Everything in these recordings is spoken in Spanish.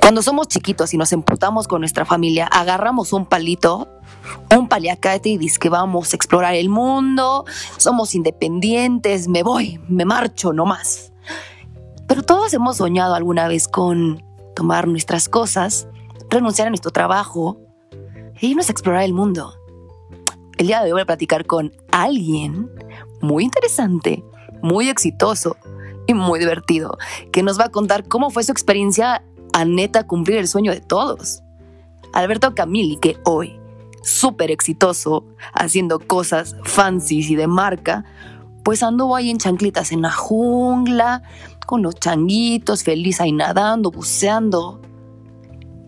Cuando somos chiquitos y nos emputamos con nuestra familia, agarramos un palito, un paliacate y dice que vamos a explorar el mundo, somos independientes, me voy, me marcho, no más. Pero todos hemos soñado alguna vez con tomar nuestras cosas, renunciar a nuestro trabajo e irnos a explorar el mundo. El día de hoy voy a platicar con alguien muy interesante, muy exitoso y muy divertido, que nos va a contar cómo fue su experiencia a neta cumplir el sueño de todos. Alberto Camilli, que hoy, súper exitoso, haciendo cosas fancies y de marca, pues anduvo ahí en chanclitas en la jungla, con los changuitos, feliz ahí nadando, buceando,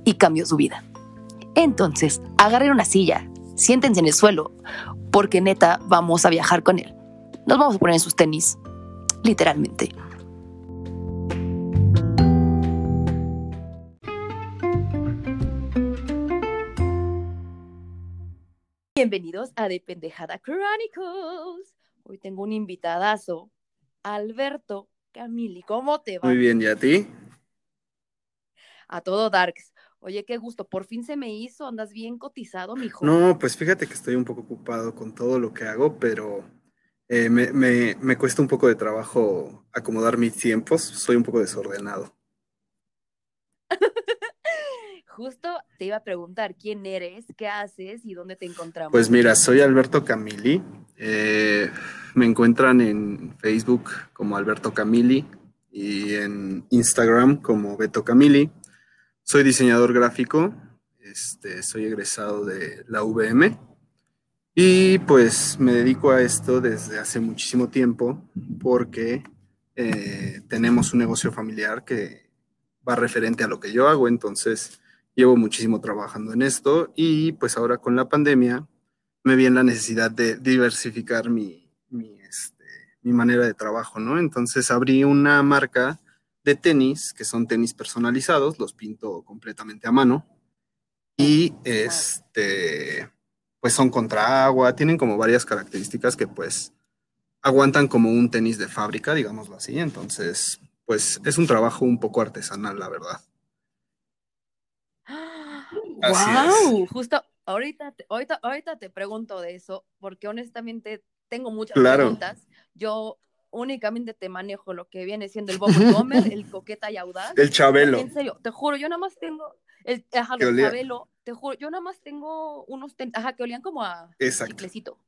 y cambió su vida. Entonces, agarren una silla, siéntense en el suelo, porque neta vamos a viajar con él. Nos vamos a poner en sus tenis, literalmente. Bienvenidos a De Pendejada Chronicles. Hoy tengo un invitadazo, Alberto Camili. ¿Cómo te va? Muy bien, ¿y a ti? A todo Darks. Oye, qué gusto. Por fin se me hizo. Andas bien cotizado, mijo. No, pues fíjate que estoy un poco ocupado con todo lo que hago, pero eh, me, me, me cuesta un poco de trabajo acomodar mis tiempos. Soy un poco desordenado. Justo te iba a preguntar quién eres, qué haces y dónde te encontramos. Pues mira, soy Alberto Camili. Eh, me encuentran en Facebook como Alberto Camili y en Instagram como Beto Camili. Soy diseñador gráfico, este, soy egresado de la VM y pues me dedico a esto desde hace muchísimo tiempo porque eh, tenemos un negocio familiar que va referente a lo que yo hago, entonces llevo muchísimo trabajando en esto y pues ahora con la pandemia me vi en la necesidad de diversificar mi, este, mi manera de trabajo, ¿no? Entonces abrí una marca de tenis, que son tenis personalizados, los pinto completamente a mano y este, pues son contra agua, tienen como varias características que pues aguantan como un tenis de fábrica, digámoslo así, entonces pues es un trabajo un poco artesanal, la verdad. Wow, justo ahorita, te, ahorita, ahorita te pregunto de eso, porque honestamente tengo muchas Claro. preguntas. Yo únicamente te manejo lo que viene siendo el Bubble Bomber, el coqueta y audaz. El Chabelo. En serio, te juro, yo nada más tengo el ajá, olía- Chabelo, te juro, yo nada más tengo unos ten- ajá, que olían como a Exacto. chiclecito.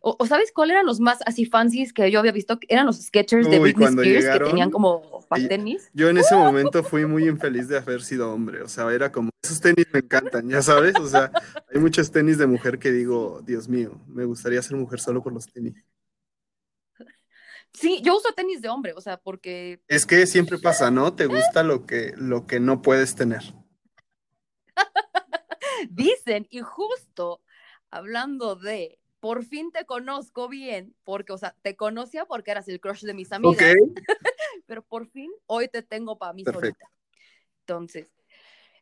O, o sabes cuál eran los más así fancies que yo había visto? Eran los Skechers de Uy, Britney Spears llegaron, que tenían como tenis. Yo en ese momento fui muy infeliz de haber sido hombre, o sea, era como, esos tenis me encantan, ya sabes, o sea, hay muchos tenis de mujer que digo, Dios mío, me gustaría ser mujer solo por los tenis. Sí, yo uso tenis de hombre, o sea, porque Es que siempre pasa, ¿no? Te gusta lo que, lo que no puedes tener. dicen, y justo hablando de, por fin te conozco bien, porque, o sea, te conocía porque eras el crush de mis amigas, Ok, pero por fin hoy te tengo para mí Perfecto. solita. Entonces,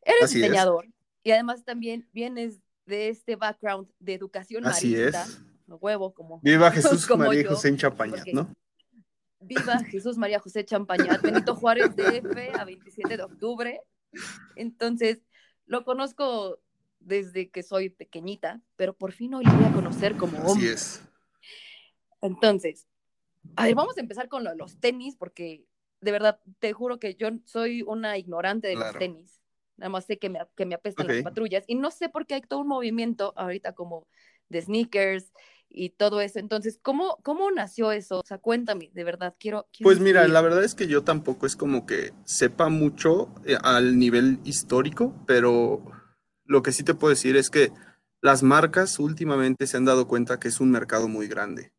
eres Así es. diseñador y además también vienes de este background de educación así marista, es. huevo, como Viva Jesús, Como María yo, José en Champañat, ¿no? Viva Jesús María José Champañat, Benito Juárez DF a 27 de octubre. Entonces, lo conozco desde que soy pequeñita, pero por fin hoy lo voy a conocer como Así hombre. es. Entonces, a ver, vamos a empezar con lo de los tenis, porque de verdad, te juro que yo soy una ignorante de los tenis. Nada más sé que me, que me apestan las patrullas y no sé por qué hay todo un movimiento ahorita como de sneakers y todo eso. Entonces, ¿cómo, cómo nació eso? O sea, cuéntame, de verdad, quiero... quiero Pues mira, la verdad es que yo tampoco es como que sepa mucho eh, al nivel histórico, pero lo que sí te puedo decir es que las marcas últimamente se han dado cuenta que es un mercado muy grande,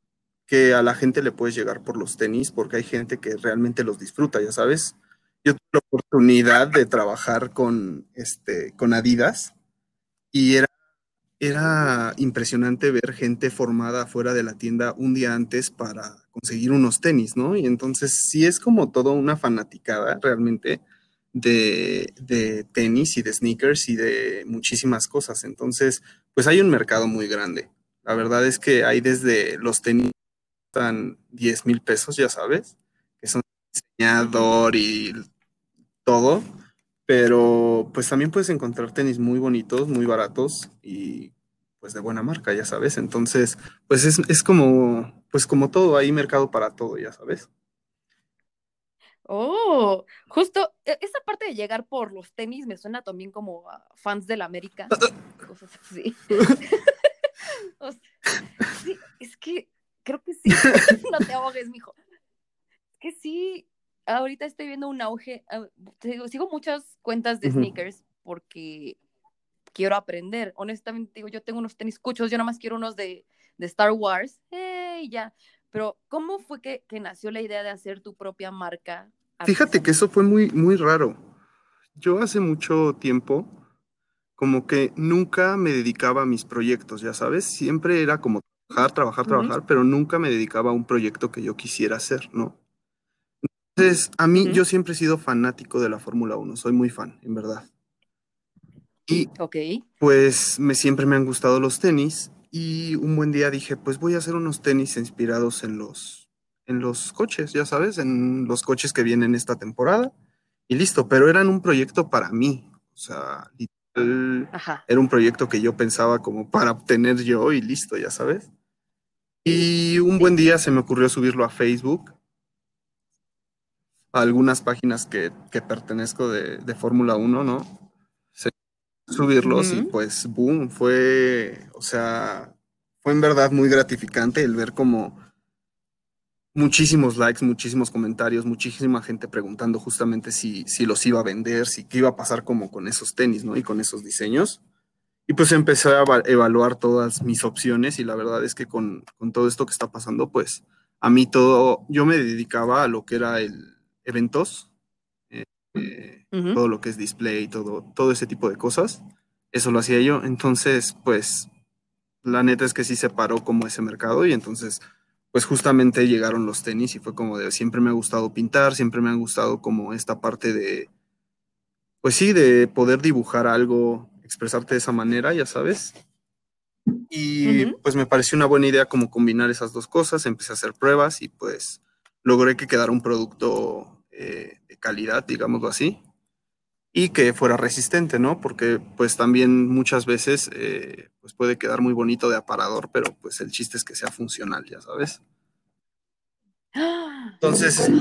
que a la gente le puedes llegar por los tenis porque hay gente que realmente los disfruta, ya sabes. Yo tuve la oportunidad de trabajar con, este, con Adidas y era, era impresionante ver gente formada fuera de la tienda un día antes para conseguir unos tenis, ¿no? Y entonces sí es como todo una fanaticada realmente de, de tenis y de sneakers y de muchísimas cosas. Entonces, pues hay un mercado muy grande. La verdad es que hay desde los tenis cuestan 10 mil pesos, ya sabes, que son diseñador y todo, pero pues también puedes encontrar tenis muy bonitos, muy baratos y pues de buena marca, ya sabes. Entonces, pues es, es como, pues como todo, hay mercado para todo, ya sabes. Oh, justo e, esa parte de llegar por los tenis me suena también como a fans del América, cosas así. sí, es que creo que sí. no te ahogues, mijo. Es que sí, ahorita estoy viendo un auge. Ah, sigo muchas cuentas de sneakers porque quiero aprender. Honestamente, digo, yo tengo unos tenis cuchos, yo nada más quiero unos de, de Star Wars. Hey, ya. Pero, ¿cómo fue que, que, nació la idea de hacer tu propia marca? Fíjate que eso fue muy, muy raro. Yo hace mucho tiempo, como que nunca me dedicaba a mis proyectos, ya sabes, siempre era como trabajar, trabajar, trabajar, pero nunca me dedicaba a un proyecto que yo quisiera hacer, ¿no? Entonces, a mí, yo siempre he sido fanático de la Fórmula 1, soy muy fan, en verdad. Y pues me, siempre me han gustado los tenis y un buen día dije, pues voy a hacer unos tenis inspirados en los, en los coches, ya sabes, en los coches que vienen esta temporada y listo, pero eran un proyecto para mí, o sea, era un proyecto que yo pensaba como para obtener yo y listo, ya sabes. Y un buen día se me ocurrió subirlo a Facebook, a algunas páginas que, que pertenezco de, de Fórmula 1, ¿no? Subirlos y pues, boom, fue, o sea, fue en verdad muy gratificante el ver como muchísimos likes, muchísimos comentarios, muchísima gente preguntando justamente si, si los iba a vender, si qué iba a pasar como con esos tenis, ¿no? Y con esos diseños. Y pues empecé a evaluar todas mis opciones y la verdad es que con, con todo esto que está pasando, pues a mí todo, yo me dedicaba a lo que era el eventos, eh, todo lo que es display, todo, todo ese tipo de cosas. Eso lo hacía yo. Entonces, pues, la neta es que sí se paró como ese mercado y entonces, pues justamente llegaron los tenis y fue como de, siempre me ha gustado pintar, siempre me ha gustado como esta parte de, pues sí, de poder dibujar algo, expresarte de esa manera, ya sabes. Y pues me pareció una buena idea como combinar esas dos cosas, empecé a hacer pruebas y pues logré que quedara un producto eh, de calidad, digámoslo así, y que fuera resistente, ¿no? Porque pues también muchas veces eh, pues puede quedar muy bonito de aparador, pero pues el chiste es que sea funcional, ya sabes. Entonces,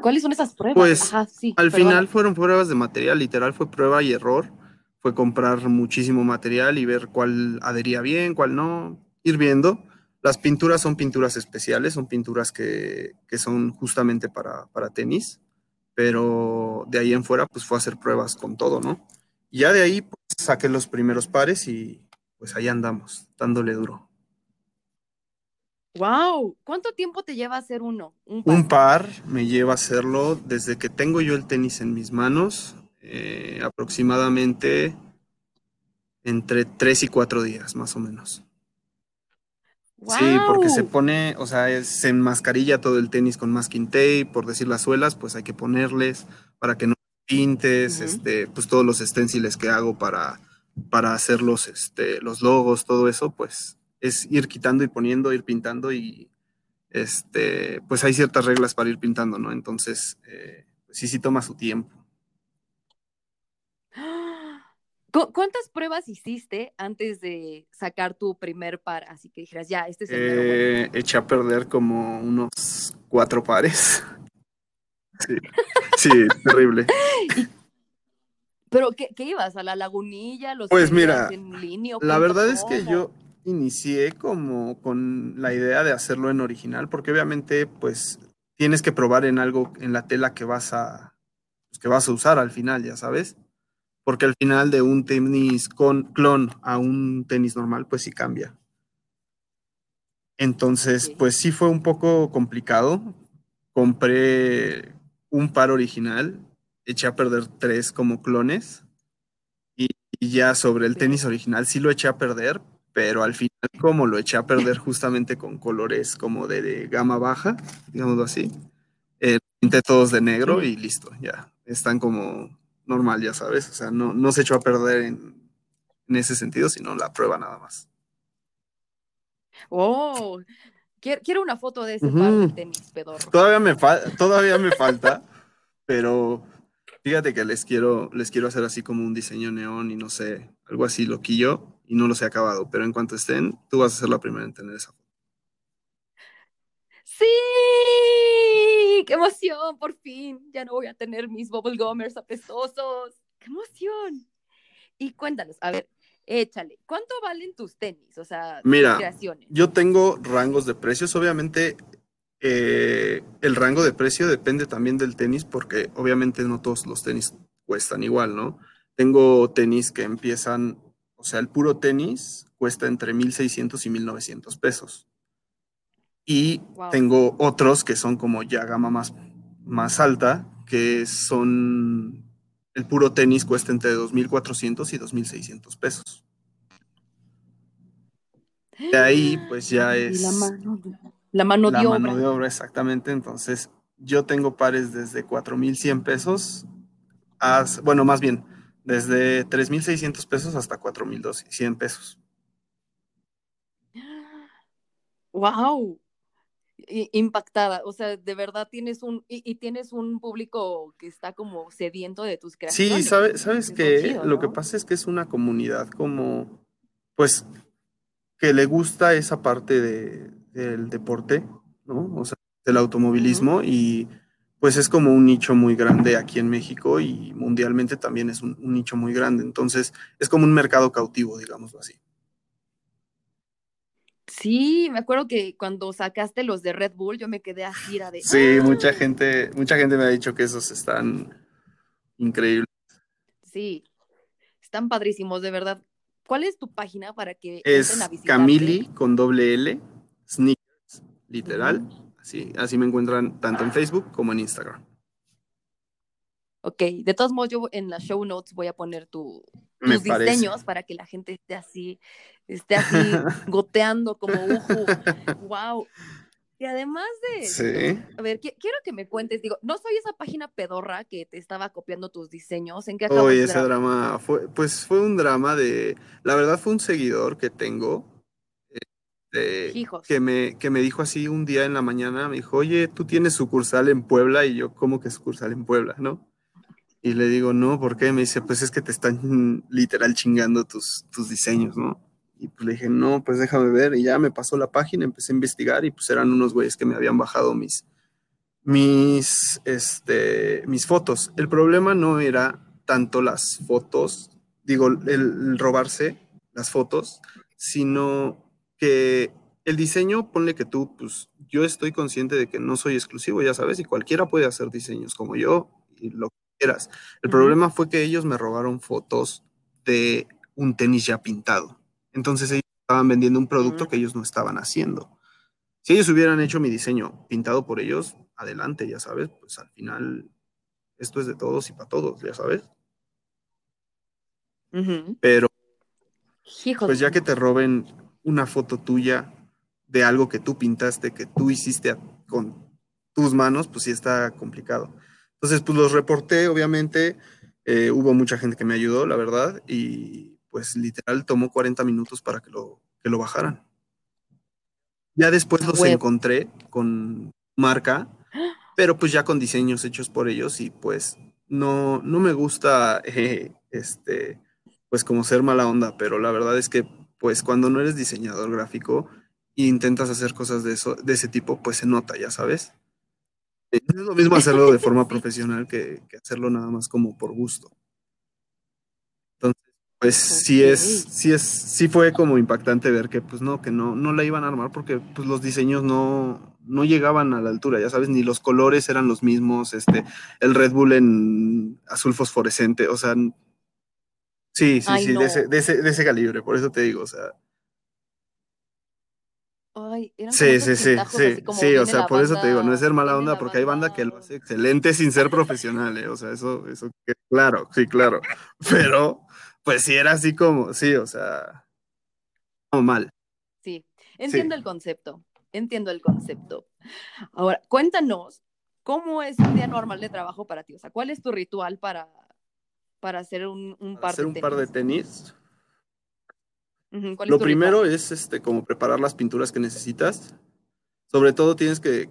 ¿cuáles son esas pruebas? Pues al final fueron pruebas de material, literal fue prueba y error. Fue comprar muchísimo material y ver cuál adhería bien, cuál no, ir viendo. Las pinturas son pinturas especiales, son pinturas que, que son justamente para, para tenis pero de ahí en fuera pues fue a hacer pruebas con todo, ¿no? Y ya de ahí pues saqué los primeros pares y pues ahí andamos, dándole duro. Wow, ¿cuánto tiempo te lleva hacer uno? Un par, me lleva a hacerlo desde que tengo yo el tenis en mis manos, eh, aproximadamente entre tres y cuatro días, más o menos. Sí, porque se pone, o sea, se enmascarilla todo el tenis con masking tape, por decir las suelas, pues hay que ponerles para que no pintes, este, pues todos los stenciles que hago para, para hacer los, este, los logos, todo eso, pues es ir quitando y poniendo, ir pintando y este, pues hay ciertas reglas para ir pintando, ¿no? Entonces, eh, sí, sí toma su tiempo. ¿Cuántas pruebas hiciste antes de sacar tu primer par? Así que dijeras, ya, este es el eh, Eché a perder como unos cuatro pares. Sí, terrible. ¿Pero qué, ibas? ¿A la lagunilla? Los pues mira, la verdad es que yo inicié como con la idea de hacerlo en original, porque obviamente pues tienes que probar en algo, en la tela que vas a, pues, que vas a usar al final, ya sabes porque al final de un tenis con clon a un tenis normal, pues sí cambia. Entonces, pues sí fue un poco complicado. Compré un par original, eché a perder tres como clones y, ya sobre el tenis original sí lo eché a perder, pero al final como lo eché a perder justamente con colores como de, gama baja, digámoslo así, eh, pinté todos de negro y listo, ya están como normal, ya sabes. O sea, no, no se echó a perder en, ese sentido, sino la prueba nada más. Oh, quiero, una foto de ese par de tenis pedorro. Todavía me, todavía me falta, pero Fíjate que les quiero, les quiero hacer así como un diseño neón y no sé, algo así loquillo y no los he acabado, pero en cuanto estén, tú vas a ser la primera en tener esa foto. ¡Sí! ¡Qué emoción! Por fin, ya no voy a tener mis bubblegumers apestosos. ¡Qué emoción! Y cuéntanos, a ver, échale, ¿cuánto valen tus tenis? O sea, Mira, creaciones. yo tengo rangos de precios, obviamente eh, el rango de precio depende también del tenis porque obviamente no todos los tenis cuestan igual, ¿no? Tengo tenis que empiezan, o sea, el puro tenis cuesta entre 1.600 y 1.900 pesos. Y Wow. tengo otros que son como ya gama más, más alta, que son, el puro tenis cuesta entre 2.400 y 2.600 pesos. De ahí, pues ya Y es la mano, la mano la de mano obra. de obra, exactamente. Entonces, yo tengo pares desde 4.100 pesos, a, bueno, más bien, desde 3.600 pesos hasta 4.100 pesos. ¡Wow! Impactada, o sea, de verdad tienes un, y, y tienes un público que está como sediento de tus Sí, creaciones. sabe- sabes Es lo que chido, lo que pasa es que es una comunidad como, pues, que le gusta esa parte de, del deporte, ¿no? O sea, del automovilismo y pues es como un nicho muy grande aquí en México y mundialmente también es un, un nicho muy grande. Entonces, es como un mercado cautivo, digámoslo así. Sí, me acuerdo que cuando sacaste los de Red Bull, yo me quedé así, era de, Sí, mucha ¡ah! gente, mucha gente me ha dicho que esos están increíbles. Sí, están padrísimos, de verdad. ¿Cuál es tu página para que Es entren a? Camili con doble L, sneakers, literal. Así, así me encuentran tanto en Facebook como en Instagram. Ok, de todos modos, yo en las show notes voy a poner tu, Me tus parece. diseños para que la gente esté así, esté así goteando como uju. Wow. Y además de esto, Sí. a ver, qui- quiero que me cuentes, digo, no soy esa página pedorra que te estaba copiando tus diseños, ¿en qué acabó Oye, ese drama? fue, pues fue un drama de, la verdad fue un seguidor que tengo, este, Hijos. que me, que me dijo así un día en la mañana, me dijo, oye, tú tienes sucursal en Puebla, y yo, ¿cómo que sucursal en Puebla, no? Y le digo, no, ¿por qué? Me dice, pues es que te están literal chingando tus, tus diseños, ¿no? Y pues le dije, no, pues déjame ver, y ya me pasó la página, empecé a investigar, y pues eran unos güeyes que me habían bajado mis, mis, este, mis fotos. El problema no era tanto las fotos, digo, el, el robarse las fotos, sino que el diseño, ponle que tú, pues yo estoy consciente de que no soy exclusivo, ya sabes, y cualquiera puede hacer diseños como yo y lo quieras. El problema fue que ellos me robaron fotos de un tenis ya pintado. Entonces ellos estaban vendiendo un producto que ellos no estaban haciendo. Si ellos hubieran hecho mi diseño pintado por ellos, adelante, ya sabes, pues al final esto es de todos y para todos, ya sabes. Pero pues ya que te roben una foto tuya de algo que tú pintaste, que tú hiciste con tus manos, pues sí está complicado. Entonces, pues los reporté, obviamente, eh, hubo mucha gente que me ayudó, la verdad, y pues literal tomó 40 minutos para que lo, que lo bajaran. Ya después los encontré con marca, pero pues ya con diseños hechos por ellos y pues no, no me gusta, eh, este, pues como ser mala onda, pero la verdad es que pues cuando no eres diseñador gráfico e intentas hacer cosas de, eso, de ese tipo, pues se nota, ya sabes. Es lo mismo hacerlo de forma profesional que, que hacerlo nada más como por gusto. Entonces, pues sí es, sí es, sí fue como impactante ver que pues no, que no, no la iban a armar porque pues los diseños no, no llegaban a la altura, ya sabes, ni los colores eran los mismos, este, el Red Bull en azul fosforescente, o sea, sí, sí, Ay, sí, de ese, de ese, de ese calibre, por eso te digo, o sea, Ay, eran sí, sí, sí, sí, sí, o sea, por eso te digo, no es ser mala onda porque hay banda que lo hace excelente sin ser profesional, ¿eh? O sea, eso, eso, claro, sí, claro, pero pues sí era así como, sí, o sea, como mal, Sí, sí. entiendo el concepto, entiendo el concepto. Ahora, cuéntanos, ¿cómo es un día normal de trabajo para ti? O sea, ¿cuál es tu ritual para, para hacer un, un Para par hacer de un par de tenis? Tenis, Ujú, ¿Cuál es Lo primero ritual? es este, como preparar las pinturas que necesitas. Sobre todo tienes que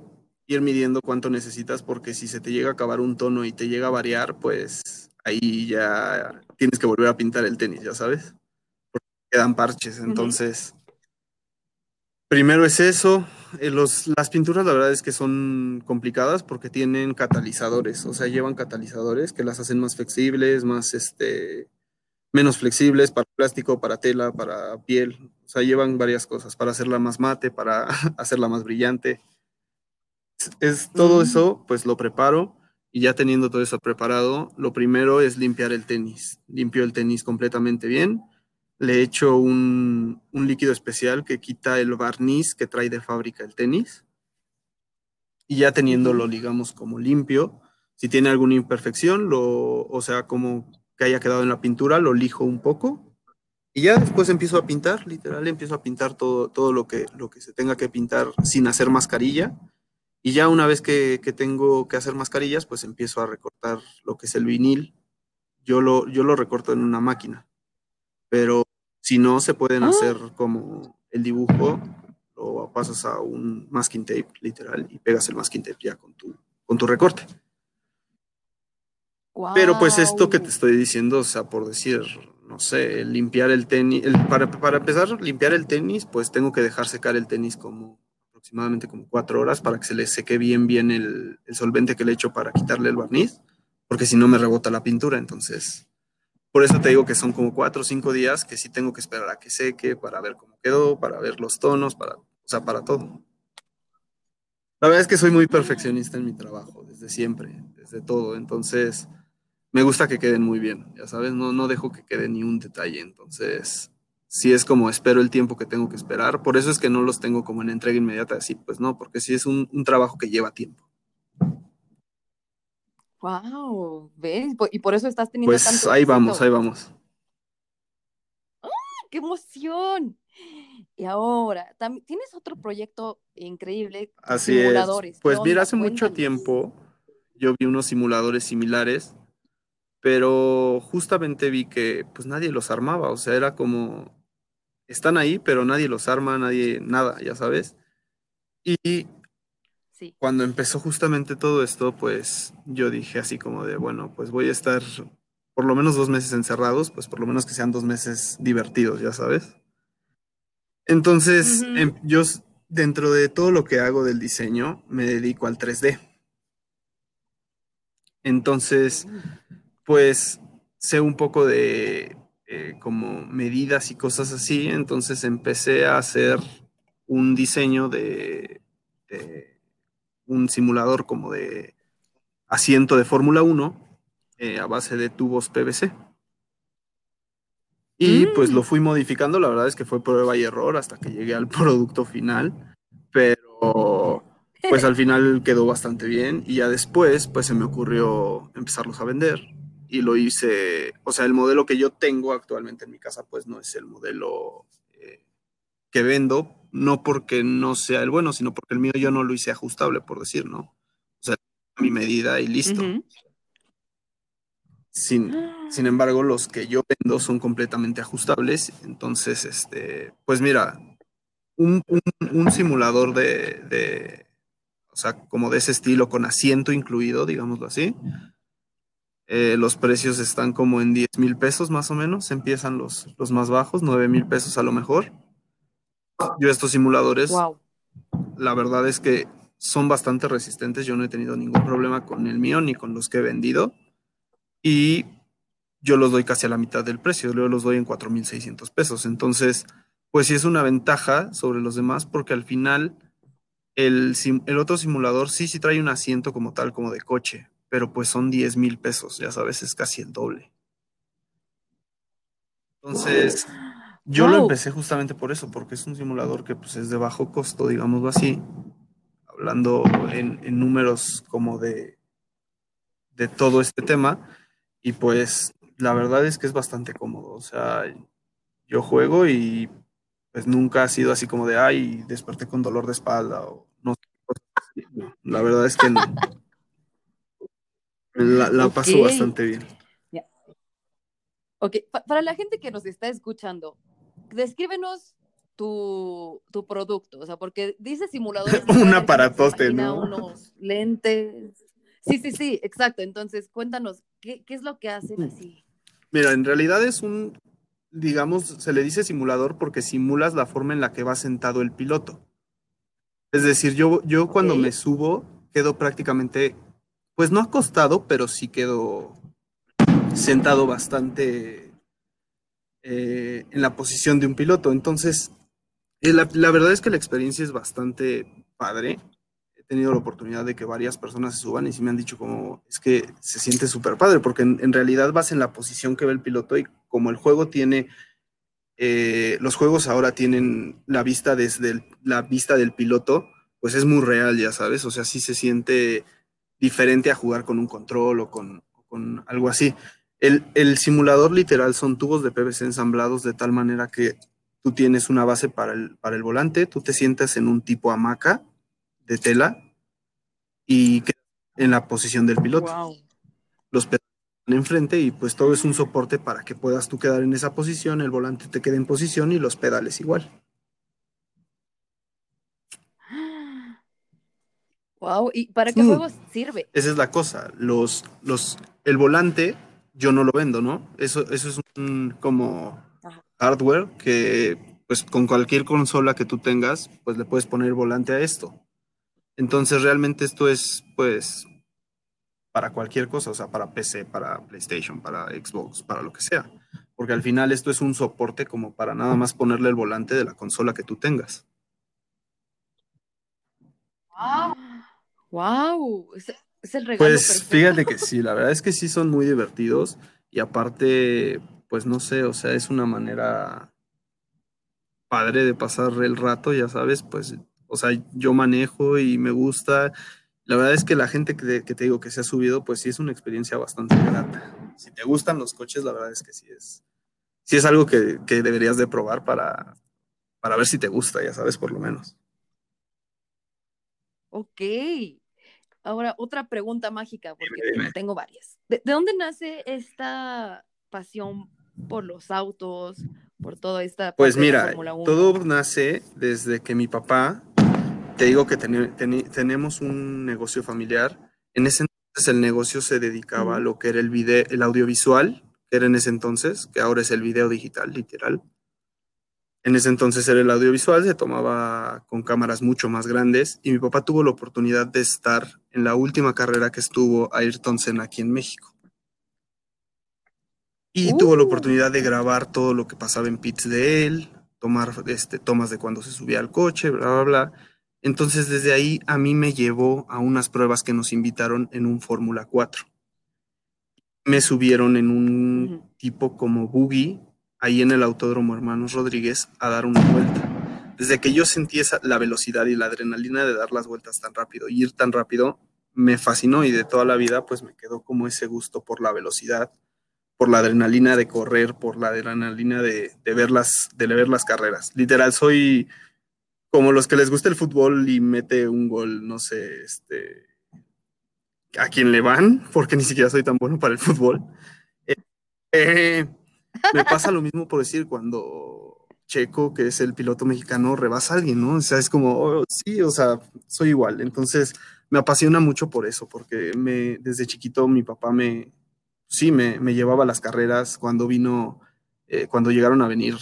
ir midiendo cuánto necesitas, porque si se te llega a acabar un tono y te llega a variar, pues ahí ya tienes que volver a pintar el tenis, ya sabes. Porque quedan parches, entonces. Primero es eso. Eh, los, las pinturas, la verdad es que son complicadas porque tienen catalizadores, o sea, llevan catalizadores que las hacen más flexibles, más este, menos flexibles para plástico, para tela, para piel. O sea, llevan varias cosas para hacerla más mate, para hacerla más brillante. Es, todo mm. eso, pues lo preparo y ya teniendo todo eso preparado, lo primero es limpiar el tenis. Limpio el tenis completamente bien le echo un, un, líquido especial que quita el barniz que trae de fábrica el tenis. Y ya teniéndolo, digamos, como limpio, si tiene alguna imperfección, lo, o sea, como que haya quedado en la pintura, lo lijo un poco. Y ya después empiezo a pintar, literal, empiezo a pintar todo, todo lo, que, lo que se tenga que pintar sin hacer mascarilla. Y ya una vez que, que tengo que hacer mascarillas, pues empiezo a recortar lo que es el vinil. Yo lo, yo lo recorto en una máquina pero si no, se pueden ah. hacer como el dibujo, lo pasas a un masking tape, literal, y pegas el masking tape ya con tu, con tu recorte. Pero pues esto que te estoy diciendo, o sea, por decir, no sé, limpiar el tenis, para, para, empezar, limpiar el tenis, pues tengo que dejar secar el tenis como aproximadamente como cuatro horas para que se le seque bien, bien el, el solvente que le echo para quitarle el barniz, porque si no me rebota la pintura, entonces por eso te digo que son como cuatro o cinco días que sí tengo que esperar a que seque para ver cómo quedó, para ver los tonos, para, o sea, para todo. La verdad es que soy muy perfeccionista en mi trabajo, desde siempre, desde todo. Entonces, me gusta que queden muy bien, ya sabes, no, no dejo que quede ni un detalle. Entonces, si es como espero el tiempo que tengo que esperar. Por eso es que no los tengo como en entrega inmediata, así pues no, porque sí es un, un trabajo que lleva tiempo. Wow, ¿ves? Y por eso estás teniendo pues ahí vamos, ahí vamos. ¡Ah, ¡Qué emoción! Y ahora, tienes otro proyecto increíble, Así simuladores. Pues mira, hace mucho tiempo yo vi unos simuladores similares, pero justamente vi que pues nadie los armaba, o sea, era como están ahí, pero nadie los arma, nadie nada, ya sabes. Y cuando empezó justamente todo esto, pues yo dije así como de, bueno, pues voy a estar por lo menos dos meses encerrados, pues por lo menos que sean dos meses divertidos, ya sabes. Entonces, em, yo dentro de todo lo que hago del diseño, me dedico al 3D. Entonces, pues sé un poco de eh, como medidas y cosas así, entonces empecé a hacer un diseño de un simulador como de asiento de Fórmula 1 eh, a base de tubos PVC. Y pues lo mm. fui modificando, la verdad es que fue prueba y error hasta que llegué al producto final, pero pues al final quedó bastante bien y ya después pues se me ocurrió empezarlos a vender y lo hice, o sea, el modelo que yo tengo actualmente en mi casa pues no es el modelo eh, que vendo, no porque no sea el bueno, sino porque el mío yo no lo hice ajustable, por decir, ¿no? O sea, mi medida y listo. sin, sin, embargo, los que yo vendo son completamente ajustables. Entonces, este, pues mira, un, simulador de, de, o sea, como de ese estilo, con asiento incluido, digámoslo así. Eh, los precios están como en 10 mil pesos más o menos, empiezan los, los más bajos, 9 mil pesos a lo mejor. Yo estos simuladores, la verdad es que son bastante resistentes. Yo no he tenido ningún problema con el mío ni con los que he vendido. Y yo los doy casi a la mitad del precio. Yo los doy en 4.600 pesos. Entonces, pues sí es una ventaja sobre los demás porque al final el, el otro simulador sí, sí trae un asiento como tal, como de coche. Pero pues son 10 mil pesos. Ya sabes, es casi el doble. Entonces... Yo lo empecé justamente por eso, porque es un simulador que pues, es de bajo costo, digámoslo así, hablando en, números como de, de todo este tema. Y pues la verdad es que es bastante cómodo. O sea, yo juego y pues nunca ha sido así como de, ay, desperté con dolor de espalda o no sé. La verdad es que no. La, paso bastante bien. Ok, para la gente que nos está escuchando, descríbenos tu, tu producto? O sea, porque dice simuladores. Un aparatote, ¿no? Unos lentes. Sí, sí, sí, exacto. Entonces, cuéntanos, ¿qué, qué es lo que hacen Mm. así? Mira, en realidad es un, digamos, se le dice simulador porque simulas la forma en la que va sentado el piloto. Es decir, yo, yo cuando me subo quedo prácticamente, pues no acostado, pero sí quedo sentado bastante eh, en la posición de un piloto. Entonces, eh, la, la verdad es que la experiencia es bastante padre. He tenido la oportunidad de que varias personas se suban y sí me han dicho como, es que se siente súper padre, porque en, realidad vas en la posición que ve el piloto y como el juego tiene, eh, los juegos ahora tienen la vista desde la vista del piloto, pues es muy real, ya sabes, o sea, sí se siente diferente a jugar con un control o con, con algo así. El, el simulador literal son tubos de PVC ensamblados de tal manera que tú tienes una base para el, para el volante, tú te sientas en un tipo hamaca de tela y quedas en la posición del piloto. Wow. Los pedales están enfrente y pues todo es un soporte para que puedas tú quedar en esa posición, el volante te quede en posición y los pedales igual. Wow. ¿Y para qué Mm. juegos sirve? Esa es la cosa. Los, los, el volante yo no lo vendo, ¿no? Eso, eso es un como Ajá. hardware que pues con cualquier consola que tú tengas, pues le puedes poner volante a esto. Entonces realmente esto es pues para cualquier cosa, o sea, para PC, para PlayStation, para Xbox, para lo que sea. Porque al final esto es un soporte como para nada más ponerle el volante de la consola que tú tengas. Wow. Es, es el regalo Pues perfecto. fíjate que sí, la verdad es que sí son muy divertidos y aparte, pues no sé, o sea, es una manera padre de pasar el rato, ya sabes, pues, o sea, yo manejo y me gusta. La verdad es que la gente que, que te digo que se ha subido, pues sí es una experiencia bastante grata. Si te gustan los coches, la verdad es que sí es, sí es algo que, que deberías de probar para, para ver si te gusta, ya sabes, por lo menos. Ok. Ahora, otra pregunta mágica, porque Dime, dime. tengo varias. ¿De, de dónde nace esta pasión por los autos, por toda esta Pues mira, Fórmula 1? todo nace desde que mi papá, te digo que teni- tenemos un negocio familiar. En ese entonces el negocio se dedicaba a lo que era el video, el audiovisual, que era en ese entonces, que ahora es el video digital, literal. En ese entonces era el audiovisual, se tomaba con cámaras mucho más grandes y mi papá tuvo la oportunidad de estar en la última carrera que estuvo Ayrton Senna aquí en México. Y tuvo la Uh. oportunidad de grabar todo lo que pasaba en pits de él, tomar este, tomas de cuando se subía al coche, bla, bla, bla. Entonces desde ahí a mí me llevó a unas pruebas que nos invitaron en un Fórmula 4. Me subieron en un tipo como buggy ahí en el Autódromo Hermanos Rodríguez a dar una vuelta. Desde que yo sentí esa, la velocidad y la adrenalina de dar las vueltas tan rápido y ir tan rápido, me fascinó y de toda la vida pues me quedó como ese gusto por la velocidad, por la adrenalina de correr, por la adrenalina de, de ver, las, de ver las carreras. Literal, soy como los que les gusta el fútbol y mete un gol, no sé, este, a quién le van, porque ni siquiera soy tan bueno para el fútbol. Eh, eh, me pasa lo mismo por decir cuando Checo, que es el piloto mexicano, rebasa a alguien, ¿no? O sea, es como, oh, sí, o sea, soy igual. Entonces, me apasiona mucho por eso, porque me, desde chiquito mi papá me, sí, me, me llevaba las carreras cuando vino, eh, cuando llegaron a venir,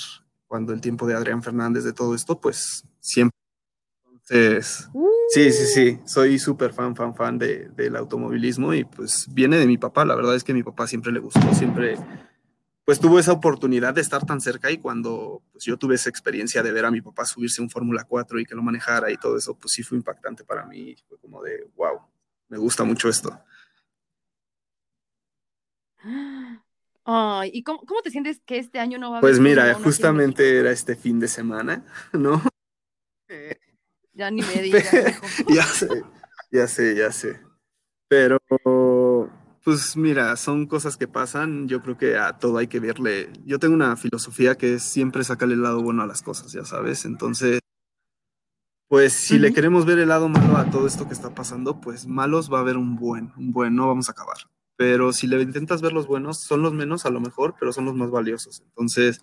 cuando el tiempo de Adrián Fernández, de todo esto, pues siempre. Entonces, sí, sí, sí, soy súper fan, fan, fan de, del automovilismo y pues viene de mi papá. La verdad es que mi papá siempre le gustó, siempre, pues tuvo esa oportunidad de estar tan cerca y cuando pues, yo tuve esa experiencia de ver a mi papá subirse a un Fórmula 4 y que lo manejara y todo eso, pues sí fue impactante para mí. Fue como de, wow, me gusta mucho esto. Ay, ¿y cómo, cómo te sientes que este año no va a Pues haber mira, Fórmula 1 aquí en justamente era este fin de semana, ¿no? Ya ni me digas, ya sé, ya sé, ya sé. Pero, pues mira, son cosas que pasan. Yo creo que a todo hay que verle. Yo tengo una filosofía que es siempre sacarle el lado bueno a las cosas, ya sabes. Entonces, pues si le queremos ver el lado malo a todo esto que está pasando, pues malos va a haber un buen, un buen, no vamos a acabar. Pero si le intentas ver los buenos, son los menos a lo mejor, pero son los más valiosos. Entonces,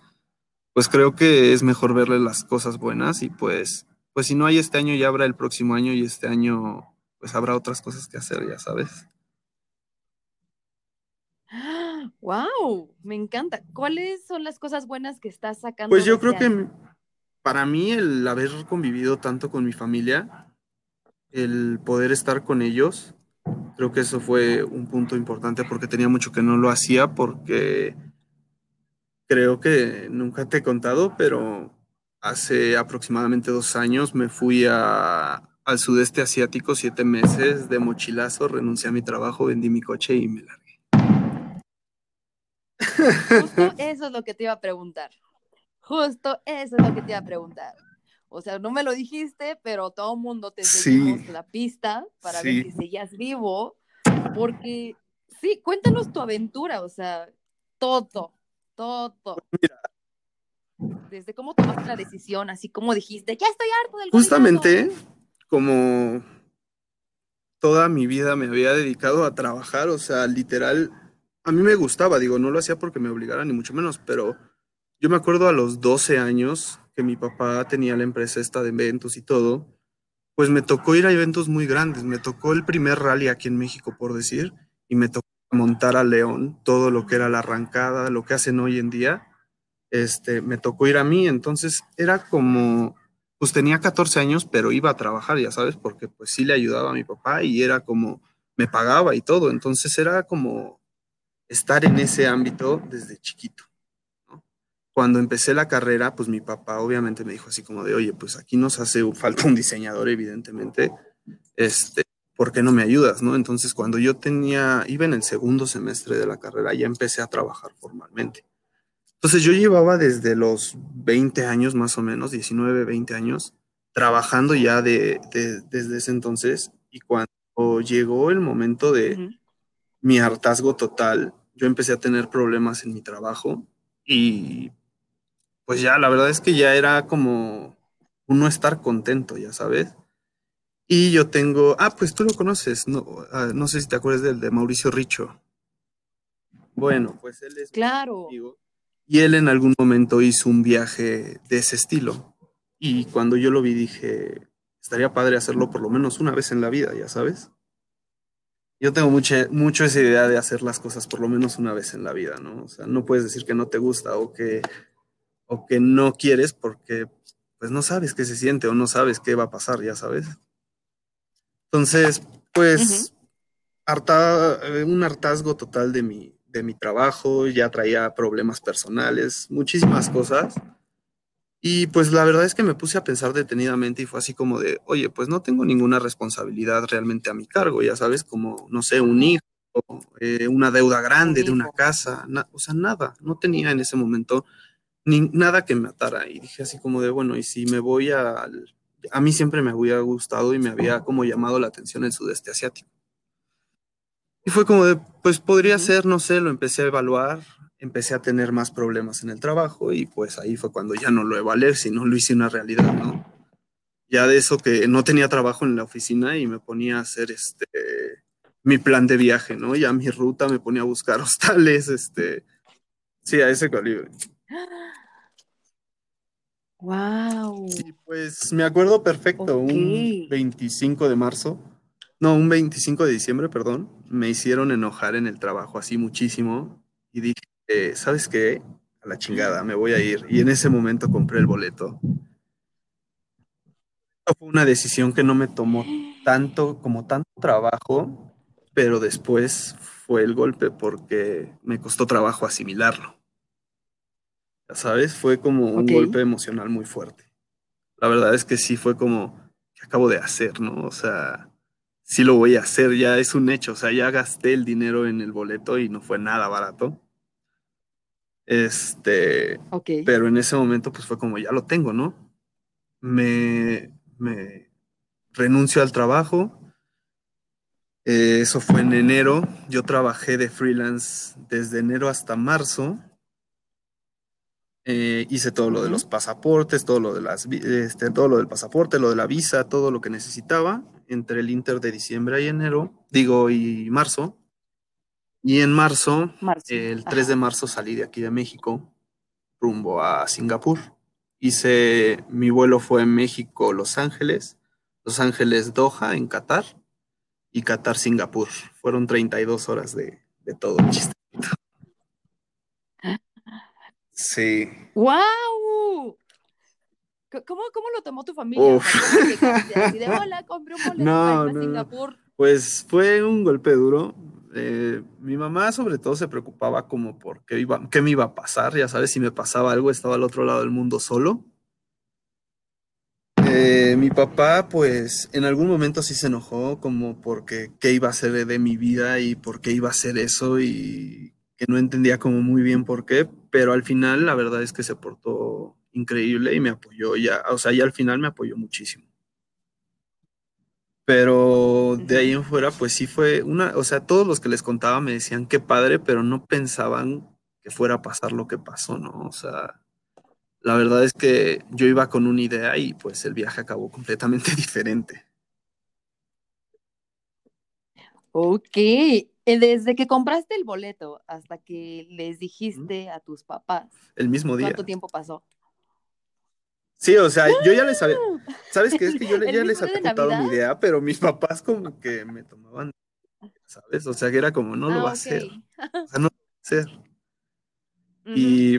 pues creo que es mejor verle las cosas buenas y pues, pues si no hay este año ya habrá el próximo año y este año pues habrá otras cosas que hacer, ya sabes. ¡Wow! Me encanta. ¿Cuáles son las cosas buenas que estás sacando? Pues yo creo este que para mí el haber convivido tanto con mi familia, el poder estar con ellos, creo que eso fue un punto importante porque tenía mucho que no lo hacía porque creo que nunca te he contado, pero hace aproximadamente dos años me fui a, al sudeste asiático siete meses de mochilazo, renuncié a mi trabajo, vendí mi coche y me largué. Justo eso es lo que te iba a preguntar. Justo eso es lo que te iba a preguntar. O sea, no me lo dijiste, pero todo el mundo te Sí. seguimos la pista para Sí. ver que seguías vivo. Porque, sí, cuéntanos tu aventura, o sea, todo, todo. Desde cómo tomaste la decisión, así como dijiste, ya estoy harto del Justamente como toda mi vida me había dedicado a trabajar, o sea, literal, a mí me gustaba, digo, no lo hacía porque me obligaran ni mucho menos, pero yo me acuerdo a los 12 años que mi papá tenía la empresa esta de eventos y todo, pues me tocó ir a eventos muy grandes, me tocó el primer rally aquí en México, por decir, y me tocó montar a León, todo lo que era la arrancada, lo que hacen hoy en día, este, me tocó ir a mí, entonces era como, pues tenía 14 años, pero iba a trabajar, ya sabes, porque pues sí le ayudaba a mi papá y era como, me pagaba y todo, entonces era como estar en ese ámbito desde chiquito. ¿no? Cuando empecé la carrera, pues mi papá obviamente me dijo así como de, oye, pues aquí nos hace falta un diseñador, evidentemente, este, ¿por qué no me ayudas? ¿no? Entonces, cuando yo tenía, iba en el segundo semestre de la carrera, ya empecé a trabajar formalmente. Entonces, yo llevaba desde los 20 años, más o menos, 19, 20 años, trabajando ya de, de- desde ese entonces. Y cuando llegó el momento de Ujú. mi hartazgo total, yo empecé a tener problemas en mi trabajo y pues ya, la verdad es que ya era como uno estar contento, ya sabes. Y yo tengo, ah, pues tú lo conoces, no, ah, no sé si te acuerdas del de Mauricio Richo. Bueno, pues él es Claro. amigo y él en algún momento hizo un viaje de ese estilo. Y cuando yo lo vi dije, estaría padre hacerlo por lo menos una vez en la vida, ya sabes. Yo tengo mucha, mucho esa idea de hacer las cosas por lo menos una vez en la vida, ¿no? O sea, no puedes decir que no te gusta o que, o que no quieres porque pues no sabes qué se siente o no sabes qué va a pasar, ya sabes. Entonces, pues, harta, eh, un hartazgo total de mi, de mi trabajo, ya traía problemas personales, muchísimas cosas. Y pues la verdad es que me puse a pensar detenidamente y fue así como de, oye, pues no tengo ninguna responsabilidad realmente a mi cargo, ya sabes, como, no sé, un hijo, eh, una deuda grande Un de una casa, o sea, nada, no tenía en ese momento ni nada que me atara. Y dije así como de, bueno, y si me voy al... A mí siempre me había gustado y me había como llamado la atención el sudeste asiático. Y fue como de, pues podría ser, no sé, lo empecé a evaluar, empecé a tener más problemas en el trabajo y pues ahí fue cuando ya no lo evalué, sino lo hice una realidad, ¿no? Ya de eso que no tenía trabajo en la oficina y me ponía a hacer este mi plan de viaje, ¿no? Ya mi ruta me ponía a buscar hostales, este, sí, a ese calibre. Wow. Y pues me acuerdo perfecto, un 25 de marzo, no, un 25 de diciembre, perdón, me hicieron enojar en el trabajo así muchísimo y dije, eh, ¿sabes qué? A la chingada, me voy a ir. Y en ese momento compré el boleto. Fue una decisión que no me tomó tanto como tanto trabajo, pero después fue el golpe porque me costó trabajo asimilarlo. Ya sabes, fue como un golpe emocional muy fuerte. La verdad es que sí fue como, ¿qué acabo de hacer, no? O sea, sí lo voy a hacer, ya es un hecho. O sea, ya gasté el dinero en el boleto y no fue nada barato. Este, pero en ese momento pues fue como, ya lo tengo, ¿no? Me, me renuncio al trabajo. Eh, eso fue en enero. Yo trabajé de freelance desde enero hasta marzo. Eh, hice todo lo de los pasaportes, todo lo de las, este, todo lo del pasaporte, lo de la visa, todo lo que necesitaba entre el inter de diciembre y enero, digo, y marzo. Y en marzo, Marzo. el 3 de marzo salí de aquí de México rumbo a Singapur. Hice, mi vuelo fue México, Los Ángeles, Los Ángeles, Doha, en Qatar, y Qatar, Singapur. Fueron 32 horas de, de todo el chiste. Sí. ¡Wow! ¿Cómo, ¿Cómo, lo tomó tu familia? Uf. Así de, hola, compré un boleto No, ir a no. Singapur. Pues fue un golpe duro. Eh, mi mamá sobre todo se preocupaba como por qué, qué me iba a pasar, ya sabes, si me pasaba algo, estaba al otro lado del mundo solo. Eh, mi papá pues en algún momento sí se enojó como porque qué iba a ser de mi vida y por qué iba a ser eso y que no entendía como muy bien por qué, pero al final la verdad es que se portó increíble y me apoyó ya, o sea, ya al final me apoyó muchísimo. Pero de ahí en fuera, pues sí fue una, o sea, todos los que les contaba me decían qué padre, pero no pensaban que fuera a pasar lo que pasó, ¿no? O sea, la verdad es que yo iba con una idea y pues el viaje acabó completamente diferente. Ok, Eh, desde que compraste el boleto hasta que les dijiste a tus papás, El mismo día. ¿cuánto tiempo pasó? Sí, o sea, yo ya les había, ¿sabes qué? Es que yo le- ¿El ya les había contado mi idea, pero mis papás como que me tomaban, ¿sabes? O sea, que era como, no lo Ah, va a hacer, o sea, no lo va a hacer. Y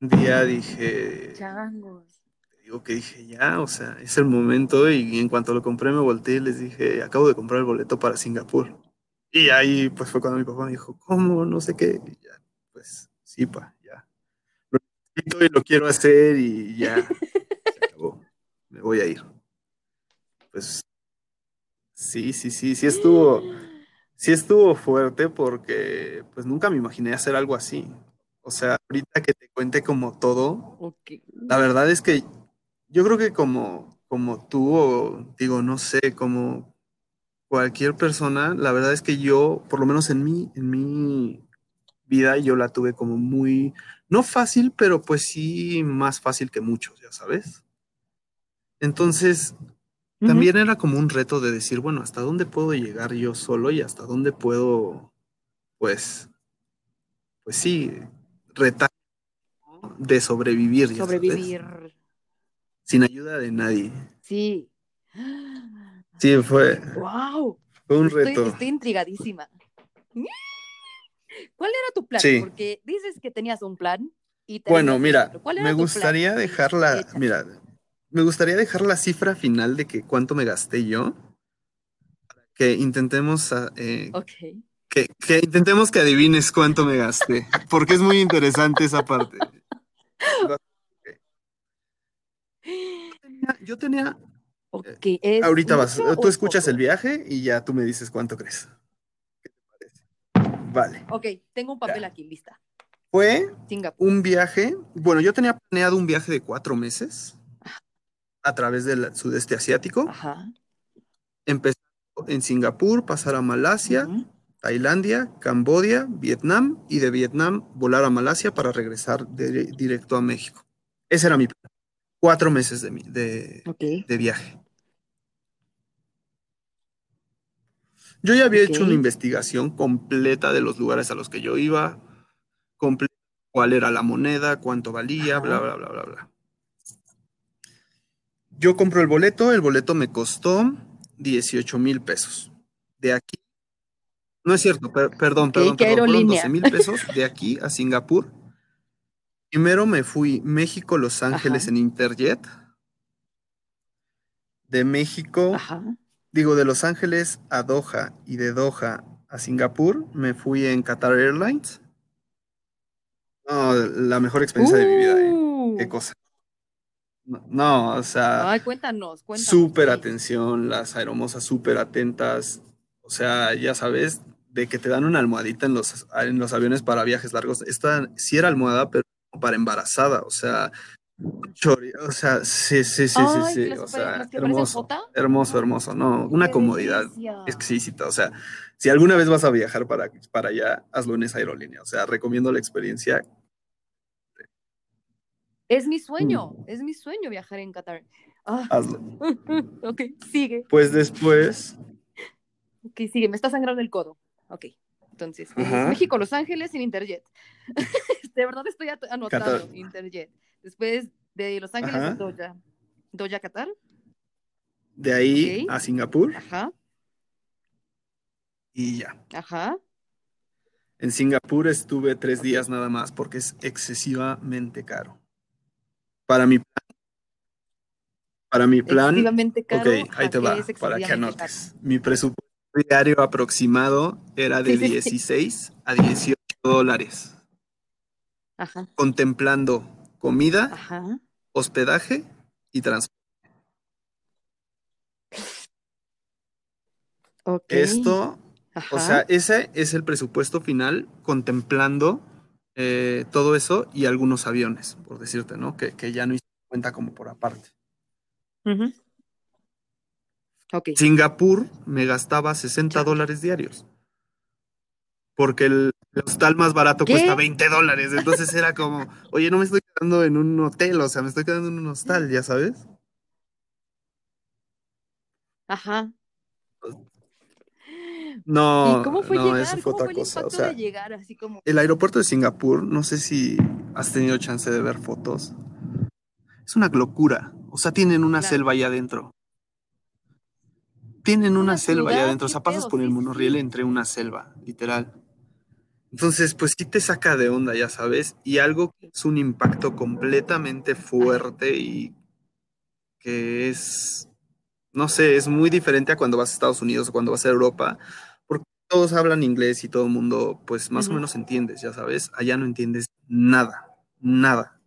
un día dije, Changos. te digo que dije, ya, o sea, es el momento y en cuanto lo compré me volteé y les dije, acabo de comprar el boleto para Singapur. Y ahí pues fue cuando mi papá me dijo, ¿cómo? No sé qué. Y ya, pues sí, pa, ya. Lo necesito y lo quiero hacer y ya. Me voy a ir. Pues sí, sí, sí, sí estuvo, sí estuvo fuerte porque pues nunca me imaginé hacer algo así. O sea, ahorita que te cuente como todo, la verdad es que yo creo que como, como tú, o digo, no sé, como cualquier persona, la verdad es que yo, por lo menos en mí, en mi vida, yo la tuve como muy, no fácil, pero pues sí más fácil que muchos, ya sabes. Entonces, también era como un reto de decir, bueno, ¿hasta dónde puedo llegar yo solo y hasta dónde puedo, pues, pues sí, retar de sobrevivir, sabes, Sobrevivir. sin ayuda de nadie. Sí. Sí, fue, Wow. fue un reto. estoy intrigadísima. ¿Cuál era tu plan? Sí. Porque dices que tenías un plan y Bueno, mira, otro. ¿Cuál era me gustaría dejar la, Échale. mira, me gustaría dejar la cifra final de que cuánto me gasté yo, que intentemos, ah, eh, que, que intentemos que adivines cuánto me gasté, porque es muy interesante esa parte. Yo tenía. ¿es ahorita vas, tú escuchas poco? el viaje y ya tú me dices cuánto crees. ¿Qué te parece? Vale. Ok, tengo un papel Ya. aquí, lista. Fue Singapur. un viaje, bueno, yo tenía planeado un viaje de cuatro meses a través del sudeste asiático, Ajá. empezando en Singapur, pasar a Malasia. Tailandia, Cambodia, Vietnam y de Vietnam volar a Malasia para regresar de- directo a México. Ese era mi plan. Cuatro meses de, de, de viaje. Yo ya había hecho una investigación completa de los lugares a los que yo iba, cuál era la moneda, cuánto valía, Ajá. bla, bla, bla, bla, bla. Yo compro el boleto, el boleto me costó 18 mil pesos. De aquí, no es cierto, per- perdón, perdón, ¿qué perdón, fueron aerolínea? 12 mil pesos de aquí a Singapur. Primero me fui México, Los Ángeles Ajá. en Interjet. De México, Ajá. digo, de Los Ángeles a Doha y de Doha a Singapur, me fui en Qatar Airlines. No, la mejor experiencia de mi vida, ¿eh? Uh. Qué cosa. No, o sea, Ay, cuéntanos, cuéntanos. súper sí. atención, las aeromosas súper atentas. O sea, ya sabes, de que te dan una almohadita en los, en los aviones para viajes largos. Esta sí era almohada, pero para embarazada. O sea, chori- o sea, sí, sí, sí, Ay, sí, sí. O sea, hermoso, hermoso, hermoso. No, una Qué comodidad delicia. exquisita. O sea, si alguna vez vas a viajar para, para allá, hazlo en esa aerolínea. O sea, recomiendo la experiencia. Es mi sueño, Mm. es mi sueño viajar en Qatar. Ah, Hazlo. ok, sigue. Pues después, Ok, sigue, me está sangrando el codo. Ok, entonces, Ajá. México, Los Ángeles sin Interjet. De verdad estoy anotando Qatar. Interjet. Después de Los Ángeles Ajá. a Doha. Doha, Qatar. De ahí a Singapur Ajá, y ya. ajá. En Singapur estuve tres días nada más porque es excesivamente caro. Para mi plan. Para mi plan. Caro. ok, ahí te ¿a qué va, para que anotes. Mi presupuesto diario aproximado era de Sí, sí, sí. 16 a 18 dólares? Ajá, contemplando comida, ajá. hospedaje y transporte. Ok. Esto, Ajá. o sea, ese es el presupuesto final, contemplando eh, todo eso y algunos aviones, por decirte, ¿no? Que, que ya no hice cuenta como por aparte. Singapur me gastaba 60 Ya. dólares diarios. Porque el el hostal más barato ¿Qué? cuesta 20 dólares. Entonces era como, oye, no me estoy quedando en un hotel, o sea, me estoy quedando en un hostal, ya sabes. Ajá. No, ¿Y cómo fue no, llegar? eso fue ¿Cómo otra fue el cosa. O sea, de llegar así como? el aeropuerto de Singapur, no sé si has tenido chance de ver fotos. Es una locura. O sea, tienen una Claro. selva allá adentro. Tienen Una una selva allá adentro. O sea, pasas por el monorriel entre una selva, literal. Entonces, pues sí te saca de onda, ya sabes. Y algo que es un impacto completamente fuerte y que es, no sé, es muy diferente a cuando vas a Estados Unidos o cuando vas a Europa, porque todos hablan inglés y todo el mundo, pues más o menos entiendes, ya sabes. Allá no entiendes nada, nada.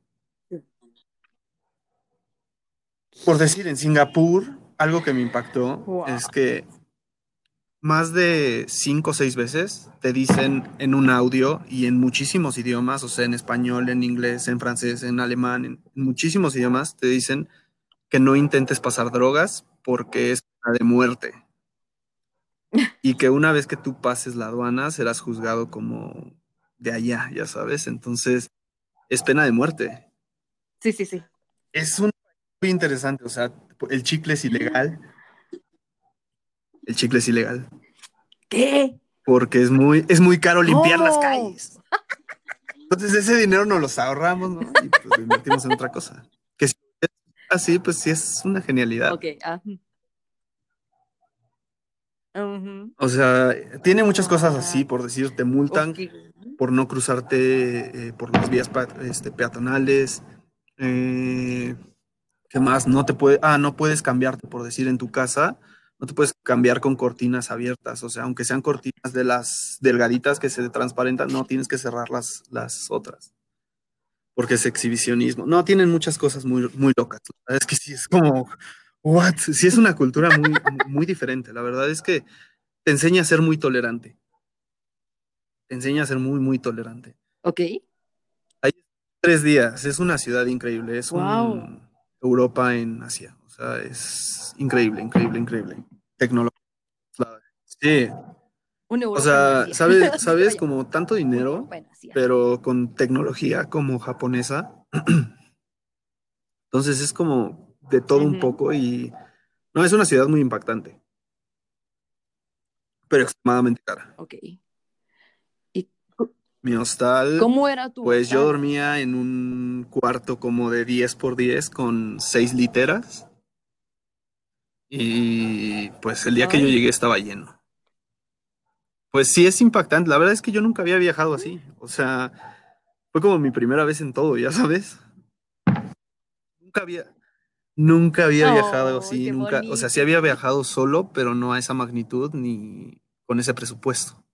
Por decir, en Singapur, algo que me impactó Wow. es que más de cinco o seis veces te dicen en un audio y en muchísimos idiomas, o sea, en español, en inglés, en francés, en alemán, en muchísimos idiomas, te dicen que no intentes pasar drogas porque es pena de muerte. Y que una vez que tú pases la aduana serás juzgado como de allá, ya sabes. Entonces, es pena de muerte. Sí, sí, sí. Es un muy interesante, o sea, el chicle es ilegal. El chicle es ilegal ¿Qué? porque es muy, es muy caro limpiar las calles. Entonces ese dinero nos los ahorramos, ¿no? Y pues lo invertimos en otra cosa. Es así, pues sí es una genialidad. Ok. ah. O sea, tiene muchas cosas así, por decir, te multan por no cruzarte eh, por las vías este, peatonales. Eh, ¿Qué más? No te puede, ah, no puedes cambiarte, por decir, en tu casa, no te puedes cambiar con cortinas abiertas. O sea, aunque sean cortinas de las delgaditas que se transparentan, no tienes que cerrar las, las otras. Porque es exhibicionismo. No, tienen muchas cosas muy, muy locas. La verdad es que sí es como, what? Sí es una cultura muy, muy diferente. La verdad es que te enseña a ser muy tolerante. Te enseña a ser muy, muy tolerante. Ok. Tres días, es una ciudad increíble, es Wow. un Europa en Asia, o sea, es increíble, increíble, increíble. Tecnología. Sí, O sea, sabes, sabes como tanto dinero, pero con tecnología como japonesa. Entonces es como de todo un poco y no, es una ciudad muy impactante, pero extremadamente cara. Ok. ¿Y Mi hostal, cómo era tu pues yo dormía en un cuarto como de 10 por 10 con seis literas. Y pues el día que yo llegué estaba lleno. Pues sí es impactante. La verdad es que yo nunca había viajado así. O sea, fue como mi primera vez en todo, ya sabes. Nunca había, nunca había Oh, viajado así, nunca. O sea, sí había viajado solo, pero no a esa magnitud ni con ese presupuesto.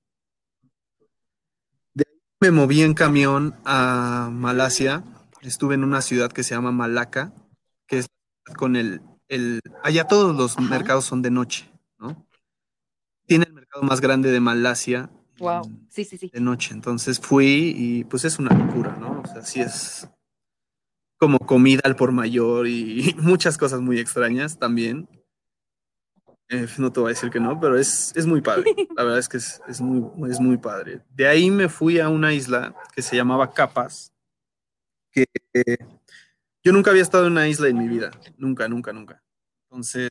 De ahí me moví en camión a Malasia. Estuve en una ciudad que se llama Malaca, que es con el, el allá todos los Ajá. mercados son de noche, ¿no? Más grande de Malasia Wow. en- Sí, sí, sí. de noche. Entonces fui y pues es una locura, ¿no? O sea, sí es como comida al por mayor y muchas cosas muy extrañas también. Eh, no te voy a decir que no, pero es, es muy padre. La verdad es que es, es muy, es muy padre. De ahí me fui a una isla que se llamaba Capas, que eh, yo nunca había estado en una isla en mi vida. Nunca, nunca, nunca. Entonces,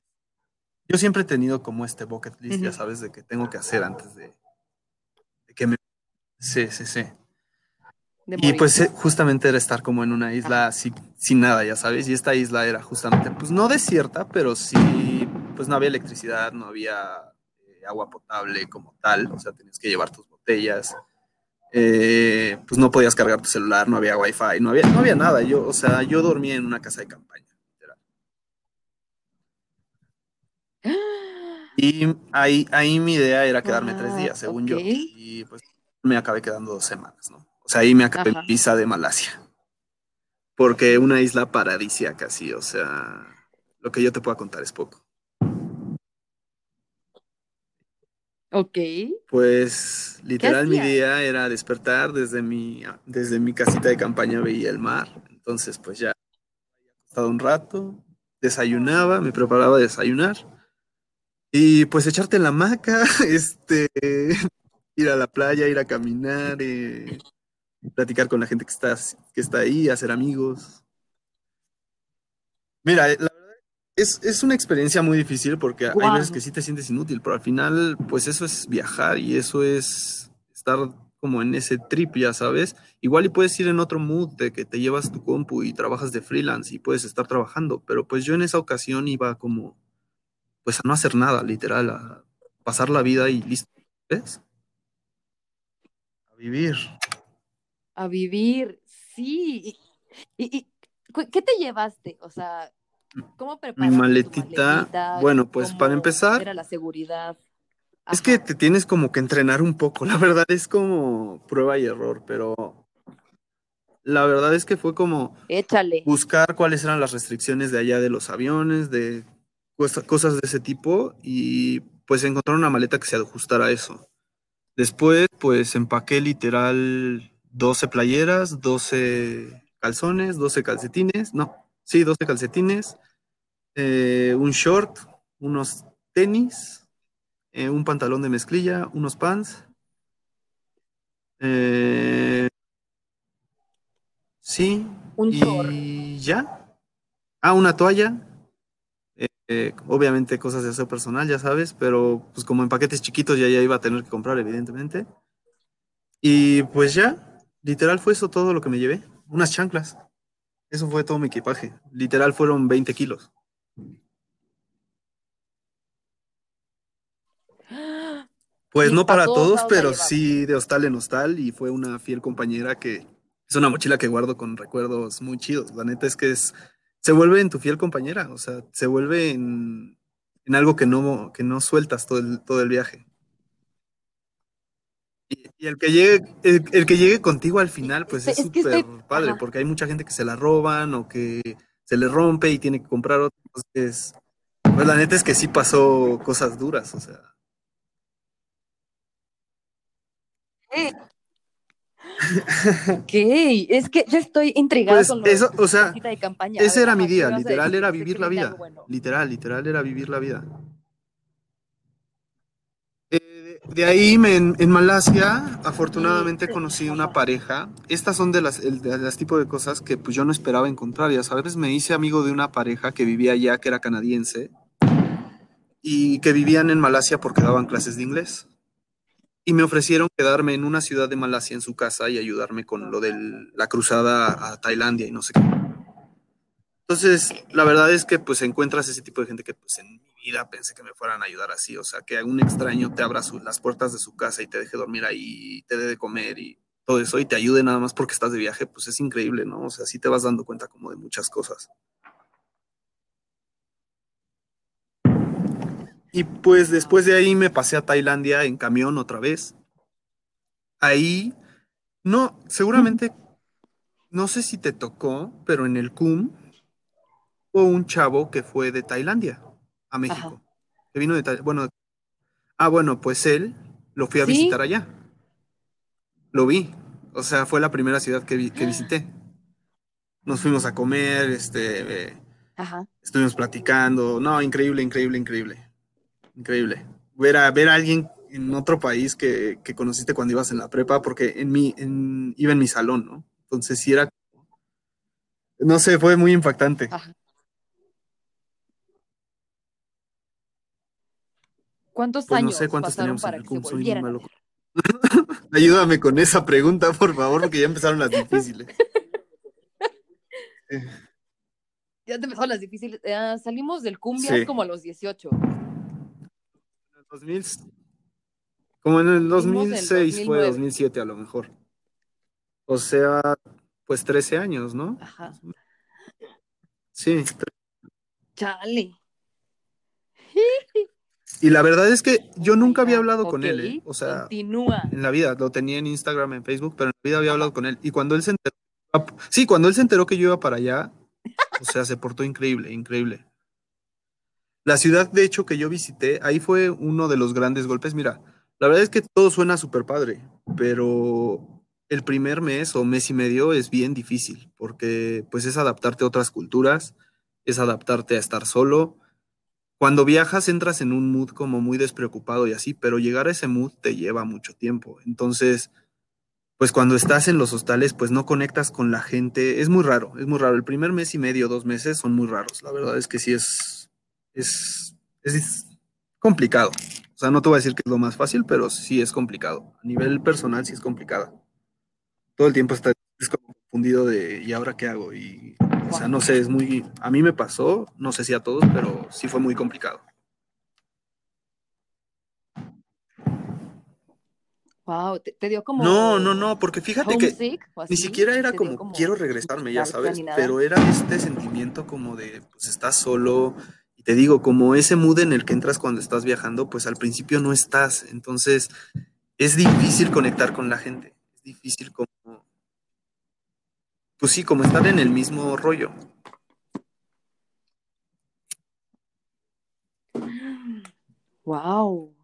yo siempre he tenido como este bucket list, ya sabes, de que tengo que hacer antes de, de que me... Sí, sí, sí. y pues eh, justamente era estar como en una isla sin nada, ya sabes, y esta isla era justamente, pues no desierta, pero sí, pues no había electricidad, no había eh, agua potable como tal, o sea, tenías que llevar tus botellas, eh, pues no podías cargar tu celular, no había wifi, no había, no había nada, yo, o sea, yo dormía en una casa de campaña. Y ahí, ahí mi idea era quedarme tres días, según yo, y pues me acabé quedando dos semanas, ¿no? O sea, ahí me acabé en Pisa de Malasia. Porque una isla paradisíaca, sí, o sea, lo que yo te pueda contar es poco. Ok. Pues literal mi día era despertar desde mi, desde mi casita de campaña veía el mar. Entonces, pues ya acostado un rato, desayunaba, me preparaba a desayunar. Y pues echarte en la hamaca, este, ir a la playa, ir a caminar, eh, platicar con la gente que está, que está ahí, hacer amigos. Mira, eh, la verdad es, es una experiencia muy difícil porque hay veces que sí te sientes inútil, pero al final, pues eso es viajar y eso es estar como en ese trip, ya sabes. Igual y puedes ir en otro mood de que te llevas tu compu y trabajas de freelance y puedes estar trabajando, pero pues yo en esa ocasión iba como, pues a no hacer nada, literal, a pasar la vida y listo, ¿ves? A vivir a vivir, sí. ¿Y, qué te llevaste? O sea, ¿cómo preparaste Mi maletita, bueno, pues para empezar... Era la seguridad. Es que te tienes como que entrenar un poco, la verdad es como prueba y error, pero la verdad es que fue como Échale. buscar cuáles eran las restricciones de allá de los aviones, de cosas de ese tipo y pues encontrar una maleta que se ajustara a eso. Después, pues empaqué literal 12 playeras, 12 calzones, 12 calcetines, no, sí, 12 calcetines, eh, un short, unos tenis, eh, un pantalón de mezclilla, unos pants. Eh, sí. Un y ya. Ah, una toalla. Obviamente cosas de aseo personal, ya sabes, pero pues como en paquetes chiquitos ya, ya iba a tener que comprar, evidentemente. Y pues ya, Literal fue eso todo lo que me llevé. Unas chanclas. Eso fue todo mi equipaje. Literal fueron 20 kilos. Pues no para todos, pero sí de hostal en hostal y fue una fiel compañera que es una mochila que guardo con recuerdos muy chidos. La neta es que es se vuelve en tu fiel compañera, o sea, se vuelve en, algo que no, que no sueltas todo todo el viaje. Y, el que llegue, el, que llegue contigo al final, pues es súper padre, porque hay mucha gente que se la roban o que se le rompe y tiene que comprar otro. Entonces, pues la neta es que sí pasó cosas duras, o sea. Ok, es que yo estoy intrigada pues con eso, o sea, Ese era mi día, literal era vivir la vida. Literal, literal era vivir la vida de ahí en, Malasia, afortunadamente conocí una pareja. Estas son de las, de las tipos de cosas que pues yo no esperaba encontrar. Ya sabes, me hice amigo de una pareja que vivía allá, que era canadiense, y que vivían en Malasia porque daban clases de inglés. Y me ofrecieron quedarme en una ciudad de Malasia en su casa y ayudarme con lo de la cruzada a Tailandia y no sé qué. Entonces, la verdad es que pues encuentras ese tipo de gente que pues en vida pensé que me fueran a ayudar así, o sea, que un extraño te abra las puertas de su casa y te deje dormir ahí, y te dé de comer y todo eso y te ayude nada más porque estás de viaje, pues es increíble, ¿no? O sea, sí te vas dando cuenta como de muchas cosas. Y pues después de ahí me pasé a Tailandia en camión otra vez. Ahí, no, seguramente, no sé si te tocó, pero en el CUM hubo un chavo que fue de Tailandia a México. Que vino de bueno, ah, bueno, pues él lo fui a visitar allá. Lo vi. O sea, fue la primera ciudad que, que visité. Nos fuimos a comer, este, estuvimos platicando. No, increíble, increíble, increíble. Increíble. Ver a, ver a alguien en otro país que, que conociste cuando ibas en la prepa, porque en mi, en, iba en mi salón, ¿no? Entonces sí era, no sé, fue muy impactante. ¿Cuántos pues años no sé cuántos pasaron para que se volvieran Ayúdame con esa pregunta, por favor, porque ya empezaron las difíciles. Ya te empezaron las difíciles. Ah, salimos del cumbia Sí. como a los 18. En el 2000 como en el Fuimos en 2006 fue 2009. 2007 a lo mejor. O sea, pues 13 años, ¿no? Ajá. Sí. Chale. Y la verdad es que yo nunca había hablado con él, ¿eh? O sea, Continúa. en la vida, lo tenía en Instagram, en Facebook, pero en la vida había hablado con él. Y cuando él se enteró, sí, cuando él se enteró que yo iba para allá, o sea, se portó increíble, increíble. La ciudad, de hecho, que yo visité, ahí fue uno de los grandes golpes. Mira, la verdad es que todo suena súper padre, pero el primer mes o mes y medio es bien difícil, porque pues es adaptarte a otras culturas, es adaptarte a estar solo. Cuando viajas entras en un mood como muy despreocupado y así, pero llegar a ese mood te lleva mucho tiempo. Entonces, pues cuando estás en los hostales, pues no conectas con la gente. Es muy raro, es muy raro. El primer mes y medio, dos meses son muy raros. La verdad es que sí es, es, es complicado. O sea, no te voy a decir que es lo más fácil, pero sí es complicado. A nivel personal sí es complicado. Todo el tiempo estás es como confundido de ¿y ahora qué hago? Y, o sea, no sé, es muy... A mí me pasó, no sé si a todos, pero sí fue muy complicado. Wow, te, te dio como. No, no, no, porque fíjate que ni siquiera era ¿Te dio como, quiero regresarme, ya sabes, pero era este sentimiento como de, pues estás solo, y te digo, como ese mood en el que entras cuando estás viajando, pues al principio no estás, entonces es difícil conectar con la gente, es difícil como, pues sí, como estar en el mismo rollo. Wow.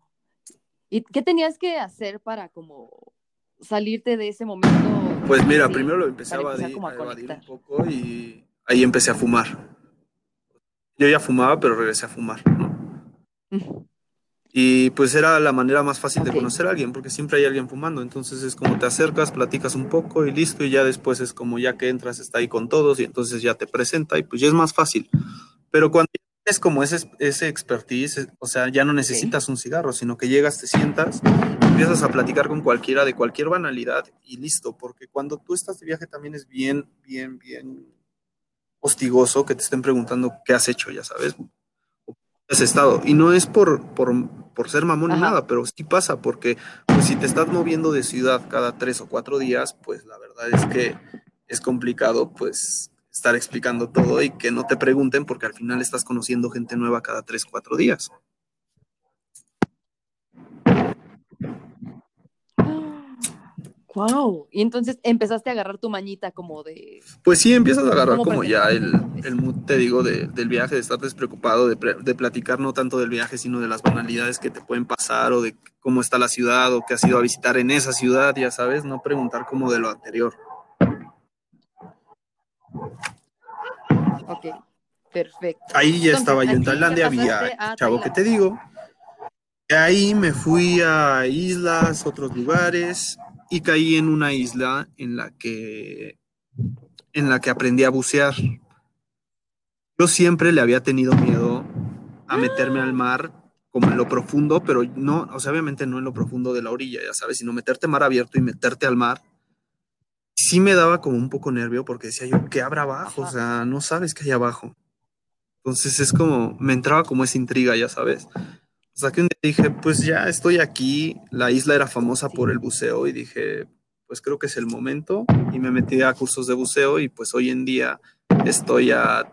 ¿Y qué tenías que hacer para como salirte de ese momento? Pues mira, Sí, primero lo empecé a a evadir un poco y ahí empecé a fumar. Yo ya fumaba, pero regresé a fumar, ¿no? Y pues era la manera más fácil de conocer a alguien, porque siempre hay alguien fumando. Entonces es como te acercas, platicas un poco y listo. Y ya después es como ya que entras, está ahí con todos y entonces ya te presenta y pues ya es más fácil. Pero cuando es como ese, ese expertise, o sea, ya no necesitas un cigarro, sino que llegas, te sientas, empiezas a platicar con cualquiera de cualquier banalidad y listo. Porque cuando tú estás de viaje también es bien, bien, bien hostigoso que te estén preguntando qué has hecho, ya sabes has estado. Y no es por, por, por ser mamón ni nada, pero sí pasa, porque pues, si te estás moviendo de ciudad cada tres o cuatro días, pues la verdad es que es complicado, pues, estar explicando todo y que no te pregunten, porque al final estás conociendo gente nueva cada tres, cuatro días. Wow. Y entonces empezaste a agarrar tu mañita como de. Pues sí, empiezas a agarrar ¿Cómo como ya el, el mood, te digo, de- del viaje, de estar despreocupado, de, de platicar no tanto del viaje, sino de las banalidades que te pueden pasar o de cómo está la ciudad o qué has ido a visitar en esa ciudad, ya sabes, no preguntar como de lo anterior. Ok. Perfecto. Ahí ya Entonces, estaba yo en Tailandia, había chavo que te digo. De ahí me fui a islas, otros lugares, y caí en una isla en la que, en la que aprendí a bucear. Yo siempre le había tenido miedo a meterme al mar como en lo profundo, pero no, o sea, obviamente no en lo profundo de la orilla, ya sabes, sino meterte mar abierto y meterte al mar. Sí me daba como un poco nervio porque decía yo, ¿qué habrá abajo? O sea, no sabes qué hay abajo. Entonces es como, me entraba como esa intriga, ya sabes. Hasta que un día dije, pues ya estoy aquí, la isla era famosa por el buceo y dije, pues creo que es el momento y me metí a cursos de buceo y pues hoy en día estoy a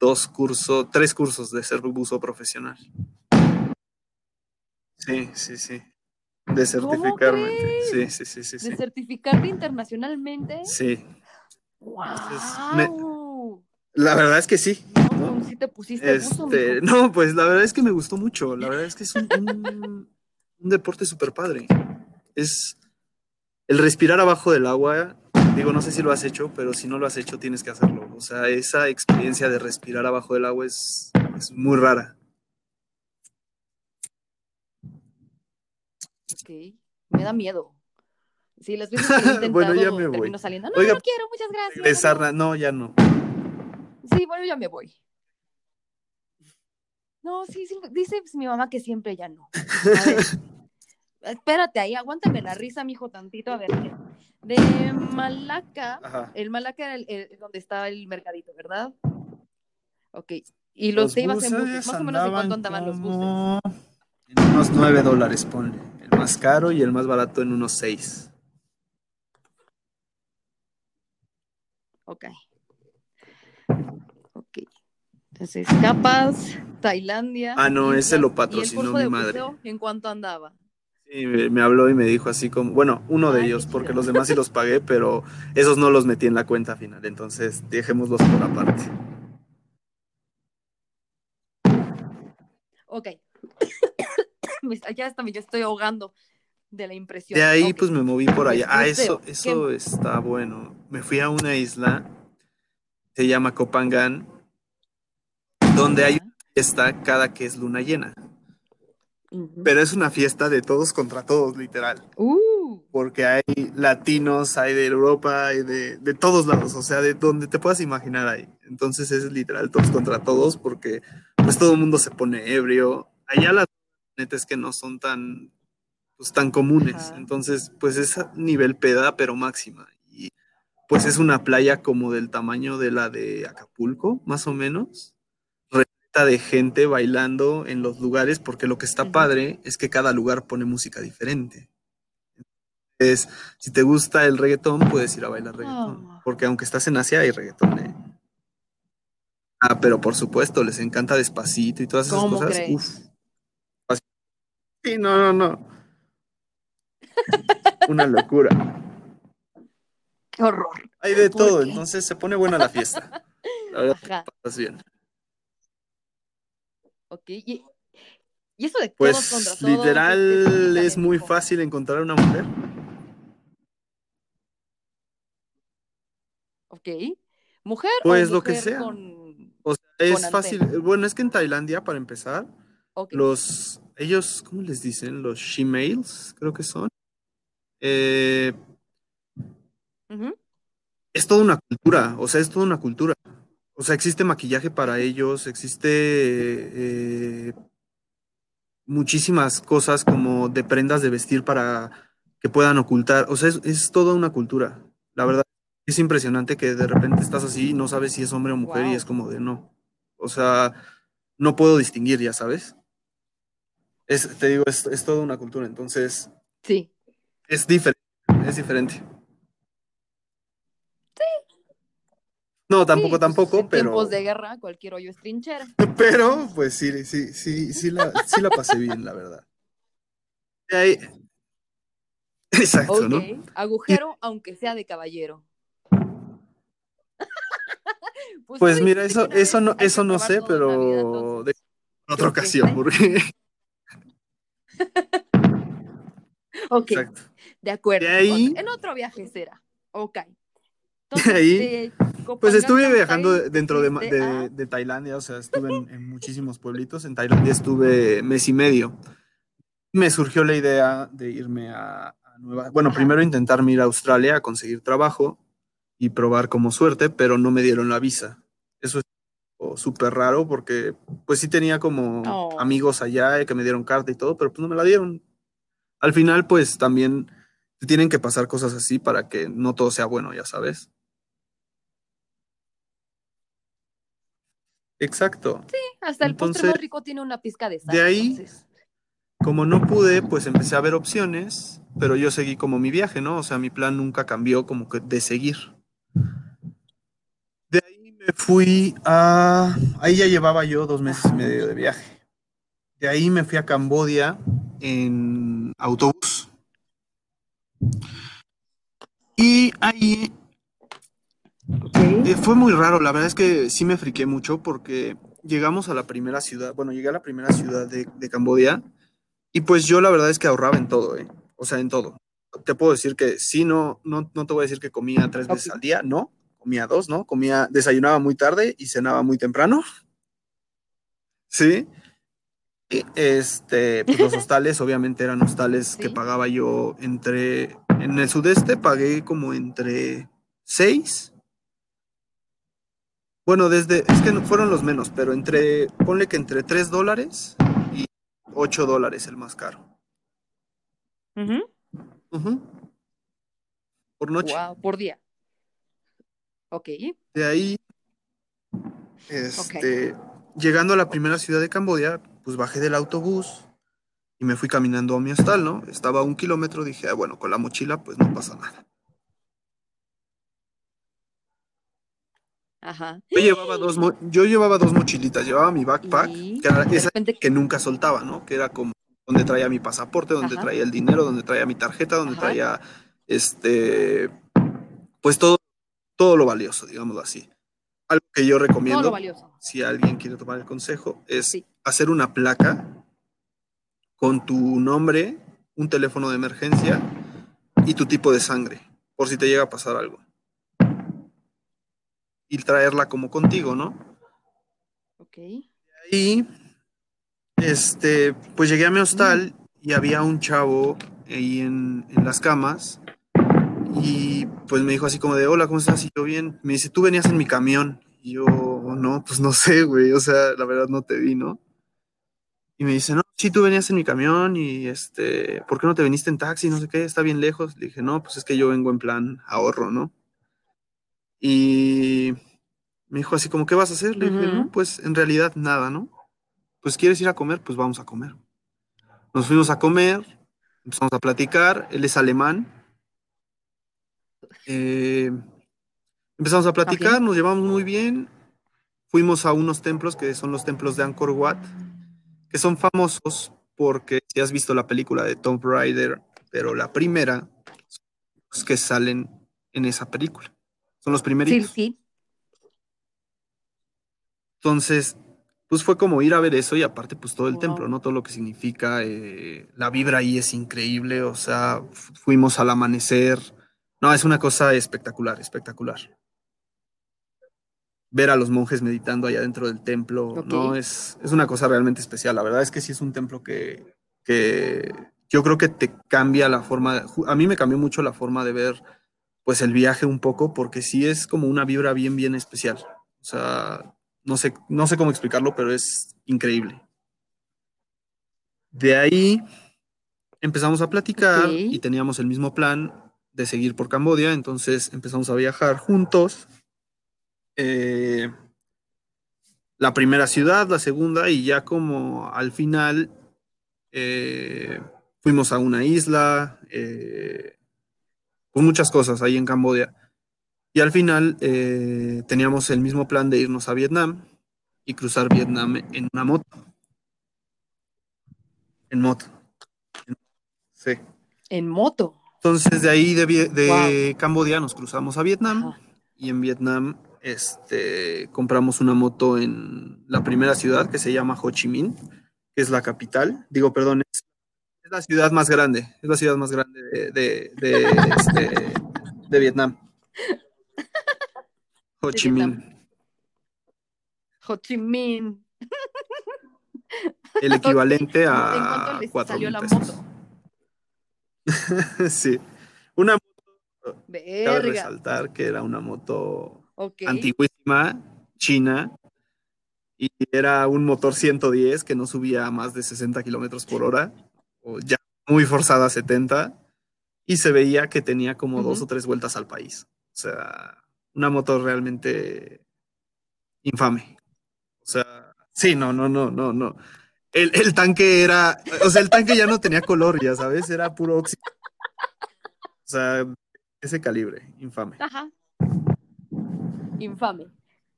dos cursos, tres cursos de ser buzo profesional. Sí, sí, sí. De certificarme. Sí, sí, sí, sí, De certificarte internacionalmente. Sí, ¡Wow! me- la verdad es que sí. No, sí te pusiste Este, mijo. no, pues la verdad es que me gustó mucho. La verdad es que es un, un- un deporte súper padre. Es el respirar abajo del agua. Digo, no sé si lo has hecho, pero si no lo has hecho, tienes que hacerlo. O sea, esa experiencia de respirar abajo del agua es, es muy rara. Ok, me da miedo. Sí, las veces que lo he intentado, Bueno, ya me voy. termino saliendo. No, Oiga, no quiero, muchas gracias. Regresar, no, ya no. Sí, bueno, ya me voy. No, sí, sí, dice pues, mi mamá que siempre ya no. A ver, Espérate ahí, aguántame la risa, mijo, tantito. A ver, de Malaca, Ajá. el Malaca era el, el- donde estaba el mercadito, ¿verdad? Ok. Y los, te ibas en buses, más o menos en cuánto andaban los buses. En unos 9 dólares, ponle. El más caro y el más barato en unos 6. Ok. Ok. Entonces, Capas, Tailandia. Ah, no, ese lo ¿y el patrocinó mi madre. ¿En cuánto andaba? Sí, me, habló y me dijo así como, bueno, uno de Ay, ellos, porque los demás sí los pagué, pero esos no los metí en la cuenta final, entonces dejémoslos por aparte. Ok. Ya está, yo estoy ahogando de la impresión. De ahí pues me moví por allá. Ah, eso, eso está bueno. Me fui a una isla, se llama Copangan, donde hay una fiesta cada que es luna llena. Pero es una fiesta de todos contra todos, literal. Uh, Porque hay latinos, hay de Europa, hay de, de todos lados, o sea, de donde te puedas imaginar ahí. Entonces es literal todos contra todos porque pues todo el mundo se pone ebrio. Allá las neta es que no son tan, pues, tan comunes. Ajá. Entonces, pues es a nivel peda, pero máxima. Y pues es una playa como del tamaño de la de Acapulco, más o menos. De gente bailando en los lugares porque lo que está padre es que cada lugar pone música diferente. Es, si te gusta el reggaetón, puedes ir a bailar reggaetón. Ah. Porque aunque estás en Asia, hay reggaetón. ¿eh? Ah, pero por supuesto, les encanta despacito y todas esas ¿Cómo cosas. crees? Uf. Sí, no, no, no. Una locura. qué horror. Hay de ¿Por todo, qué? entonces se pone buena la fiesta. La verdad, Ajá. estás bien. Ok. Y, y eso de todos contra Pues todos. literal explícame, es muy fácil encontrar una mujer. Ok. ¿Mujer Pues o lo que mujer sea. con... O sea, es Con fácil. Bueno, es que en Tailandia, para empezar, los, ellos, ¿cómo les dicen? Los shemales, creo que son. Eh, es toda una cultura, o sea, es toda una cultura. O sea, existe maquillaje para ellos, existe eh, muchísimas cosas como de prendas de vestir para que puedan ocultar. O sea, es, es toda una cultura. La verdad, es impresionante que de repente estás así y no sabes si es hombre o mujer y es como de no. O sea, no puedo distinguir, ya sabes. Es, te digo, es, es toda una cultura, entonces Sí. es diferente, es diferente. No, tampoco, Sí, pues, tampoco, en pero, tiempos de guerra, cualquier hoyo es trinchera. pero, pues sí, sí, sí, sí la, sí la pasé bien, la verdad. De ahí- Exacto. ¿no? Agujero, aunque sea de caballero. Pues tú mira, eso, eso no, eso no sé, vida, pero de otra ocasión, porque Ok, exacto. de acuerdo. De ahí- En otro viaje será. Ok. De ahí, de Pues estuve viajando de- dentro de, fuiste de- a- de Tailandia, o sea, estuve en, en muchísimos pueblitos. En Tailandia estuve mes y medio. Me surgió la idea de irme a, a Nueva... Bueno, Ajá. primero intentarme ir a Australia a conseguir trabajo y probar como suerte, pero no me dieron la visa. Eso es súper raro porque pues sí tenía como Oh. amigos allá que me dieron carta y todo, pero pues no me la dieron. Al final pues también tienen que pasar cosas así para que no todo sea bueno, ya sabes. Exacto. Hasta el postre Entonces, más rico tiene una pizca de sal. de ahí- entonces. Como no pude, pues empecé a ver opciones, pero yo seguí como mi viaje, ¿no? O sea, mi plan nunca cambió como que de seguir. De ahí me fui a... Ahí ya llevaba yo dos meses y medio de viaje. De ahí me fui a Cambodia en autobús. Y ahí eh, fue muy raro, la verdad es que sí me friqué mucho porque llegamos a la primera ciudad, bueno, llegué a la primera ciudad de, de Cambodia y pues yo la verdad es que ahorraba en todo, ¿eh? O sea, en todo. Te puedo decir que sí, no, no, no te voy a decir que comía tres veces al día, no, comía dos, ¿no? Comía, desayunaba muy tarde y cenaba muy temprano. Sí. Y, este, pues los hostales obviamente eran hostales que Sí. pagaba yo entre, en el sudeste pagué como entre seis bueno, desde, es que no fueron los menos, pero entre, ponle que entre 3 dólares y 8 dólares el más caro. Ujú. Ujú. Por noche. Wow, por día. Ok. De ahí, este, llegando a la primera ciudad de Camboya, pues bajé del autobús y me fui caminando a mi hostal, ¿no? Estaba a un kilómetro, dije, ah, bueno, con la mochila, pues no pasa nada. Ajá. Yo llevaba dos, yo llevaba dos mochilitas, llevaba mi backpack, Y que era esa repente, que nunca soltaba, ¿no? Que era como donde traía mi pasaporte, donde Ajá. traía el dinero, donde traía mi tarjeta, donde Ajá. traía, este, pues todo, todo lo valioso, digámoslo así. Algo que yo recomiendo. si alguien quiere tomar el consejo, es Sí. hacer una placa con tu nombre, un teléfono de emergencia y tu tipo de sangre, por si te llega a pasar algo. Y traerla como contigo, ¿no? Ok. Y este, pues llegué a mi hostal y había un chavo ahí en, en las camas y pues me dijo así como de, hola, ¿cómo estás? Y yo bien, me dice, tú venías en mi camión. Y yo, no, pues no sé, güey, o sea, la verdad no te vi, ¿no? Y me dice, no, sí, tú venías en mi camión y este, ¿por qué no te viniste en taxi? No sé qué, está bien lejos. Le dije, no, pues es que yo vengo en plan ahorro, ¿no? Y me dijo así como, ¿qué vas a hacer? Le dije, no, pues en realidad nada, ¿no? Pues quieres ir a comer, pues vamos a comer. Nos fuimos a comer, empezamos a platicar, él es alemán. Eh, empezamos a platicar, nos llevamos muy bien. Fuimos a unos templos que son los templos de Angkor Wat, que son famosos porque si has visto la película de Tomb Raider, pero la primera, los que salen en esa película. Son los Sí, primeritos. sí. Entonces, pues fue como ir a ver eso y aparte pues todo el Wow. templo, ¿no? Todo lo que significa, eh, la vibra ahí es increíble, o sea, fu- fuimos al amanecer, no, es una cosa espectacular, espectacular. Ver a los monjes meditando allá dentro del templo, Ok. ¿no? Es, es una cosa realmente especial, la verdad es que sí es un templo que, que yo creo que te cambia la forma, a mí me cambió mucho la forma de ver pues el viaje un poco, porque sí es como una vibra bien, bien especial. O sea, no sé, no sé cómo explicarlo, pero es increíble. De ahí empezamos a platicar y teníamos el mismo plan de seguir por Camboya, entonces empezamos a viajar juntos. Eh, la primera ciudad, la segunda, y ya como al final eh, fuimos a una isla, eh, pues muchas cosas ahí en Camboya. Y al final eh, teníamos el mismo plan de irnos a Vietnam y cruzar Vietnam en una moto. En moto. Sí. En moto. Entonces de ahí de, de Camboya nos cruzamos a Vietnam Ajá. y en Vietnam este, compramos una moto en la primera ciudad que se llama Ho Chi Minh, que es la capital. Digo, perdón, la ciudad más grande, es la ciudad más grande de, de, de, este, de Vietnam. Ho Chi. Minh. Ho Chi Minh. El equivalente ¿En a cuatro salió mil la moto? sí. Una moto, cabe Verga. resaltar que era una moto Ok. antiguísima, china, y era un motor 110 que no subía a más de 60 kilómetros por hora, o ya muy forzada a 70, y se veía que tenía como dos o tres vueltas al país. O sea, una moto realmente infame. O sea, sí, no, no, no, no, no. El, el tanque era, o sea, el tanque ya no tenía color, ya sabes, era puro óxido. O sea, ese calibre, infame. Ajá. Infame.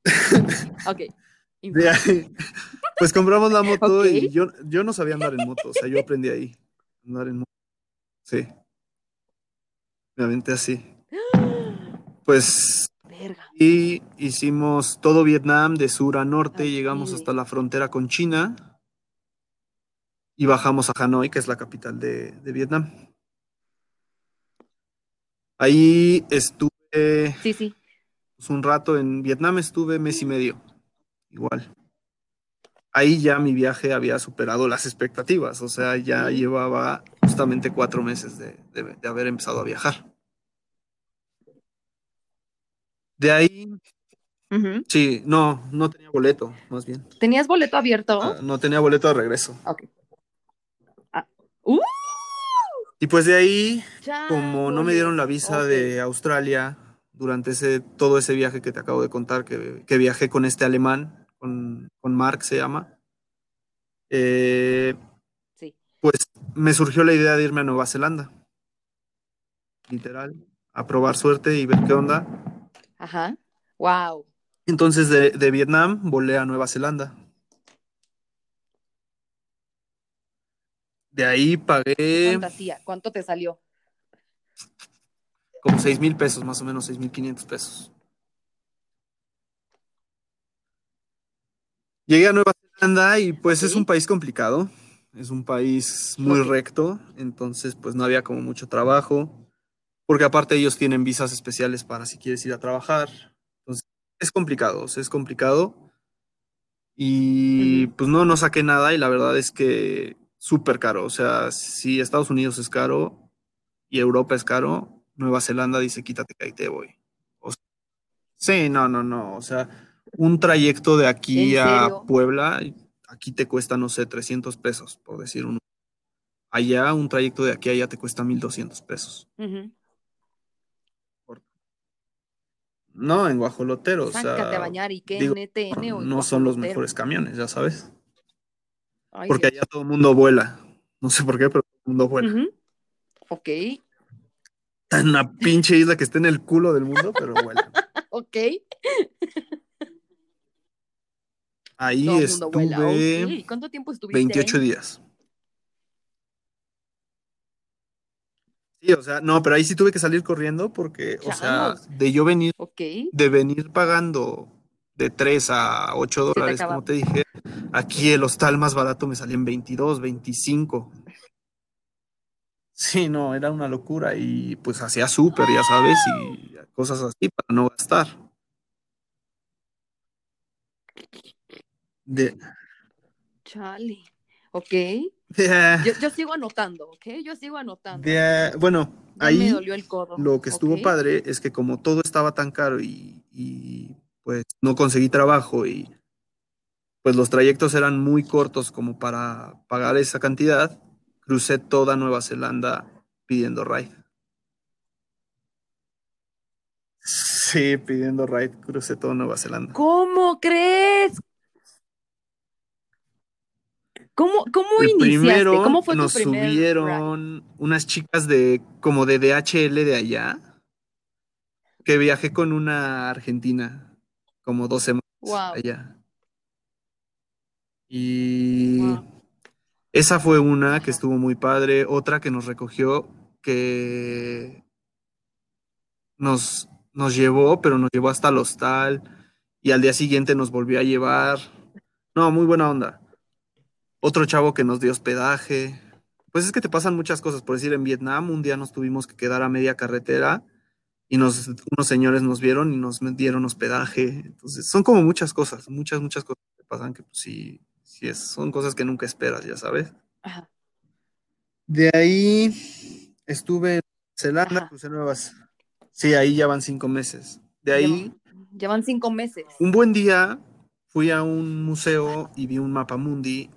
Ok. Ahí, pues compramos la moto y yo, yo no sabía andar en moto, o sea, yo aprendí ahí, andar en moto. Sí. Me aventé así. Pues, Verga. y hicimos todo Vietnam de sur a norte, llegamos hasta la frontera con China y bajamos a Hanoi, que es la capital de, de Vietnam. Ahí estuve Sí, sí. pues, un rato en Vietnam, estuve mes y medio, igual. Ahí ya mi viaje había superado las expectativas, o sea, ya llevaba justamente cuatro meses de, de- de haber empezado a viajar. De ahí, sí, no, no tenía boleto, más bien. ¿Tenías boleto abierto? Ah, no tenía boleto de regreso. Ok. Ah. ¡Uh! Y pues de ahí, Ya, como no me dieron la visa de Australia durante ese, todo ese viaje que te acabo de contar, que, que viajé con este alemán, con, con Mark se llama, eh, Sí. pues me surgió la idea de irme a Nueva Zelanda. Literal, a probar suerte y ver qué onda. Ajá. Wow. Entonces de, de Vietnam volé a Nueva Zelanda. De ahí pagué Fantasía. ¿Cuánto te salió? Como 6 mil pesos, más o menos 6 mil 500 pesos. Llegué a Nueva Zelanda y pues es Ok. un país complicado, es un país muy recto, entonces pues no había como mucho trabajo, porque aparte ellos tienen visas especiales para si quieres ir a trabajar. Entonces es complicado, o sea, es complicado. Y pues no, no saqué nada y la verdad es que súper caro, o sea, si Estados Unidos es caro y Europa es caro, Nueva Zelanda dice quítate que ahí te voy. O sea, sí, no, no, no, o sea, un trayecto de aquí ¿En a serio? Puebla, aquí te cuesta, no sé, 300 pesos, por decir uno. Allá, un trayecto de aquí a allá te cuesta 1200 pesos. No, en guajolotero, o a sea, bañar y qué digo, en ETN o en no son los mejores camiones, ya sabes. Ay, Porque Dios. allá todo el mundo vuela. No sé por qué, pero todo el mundo vuela. Ujú. Ok. En una pinche isla que está en el culo del mundo, pero vuela. Ok. Ahí Todo estuve Ok. ¿Cuánto tiempo estuviste 28 ahí? días. Sí, o sea, no, pero ahí sí tuve que salir corriendo porque, o sea, de yo venir, de venir pagando de 3 a 8 Se te dólares, como te dije, aquí el hostal más barato me salía en 22, 25. Sí, no, era una locura y pues hacía súper, ya sabes, y cosas así para no gastar. De, Chale. Ok. de- Yo, yo sigo anotando, ¿ok? Yo sigo anotando. de- bueno, Ya me ahí dolió el codo. lo que estuvo padre es que como todo estaba tan caro y, y, pues no conseguí trabajo y pues los trayectos eran muy cortos como para pagar esa cantidad, crucé toda Nueva Zelanda pidiendo ride. Sí, pidiendo ride, crucé toda Nueva Zelanda. ¿Cómo crees? ¿Cómo, cómo El iniciaste? primero ¿Cómo fue nos tu primer ride? subieron unas chicas de como de DHL de allá, que viajé con una argentina como dos semanas Wow. allá. Y Wow. Esa fue una que estuvo muy padre, otra que nos recogió, que nos, nos llevó, pero nos llevó hasta el hostal y al día siguiente nos volvió a llevar. No, muy buena onda. Otro chavo que nos dio hospedaje. Pues es que te pasan muchas cosas. Por decir, en Vietnam un día nos tuvimos que quedar a media carretera y nos, unos señores nos vieron y nos dieron hospedaje. Entonces, son como muchas cosas, muchas, muchas cosas que pasan que pues, sí, sí es, son cosas que nunca esperas, ya sabes. Ajá. De ahí estuve en Zelanda, Ajá. crucé nuevas. Sí, ahí ya van cinco meses. De ahí, Llevan, llevan cinco meses. un buen día fui a un museo y vi un mapa mundi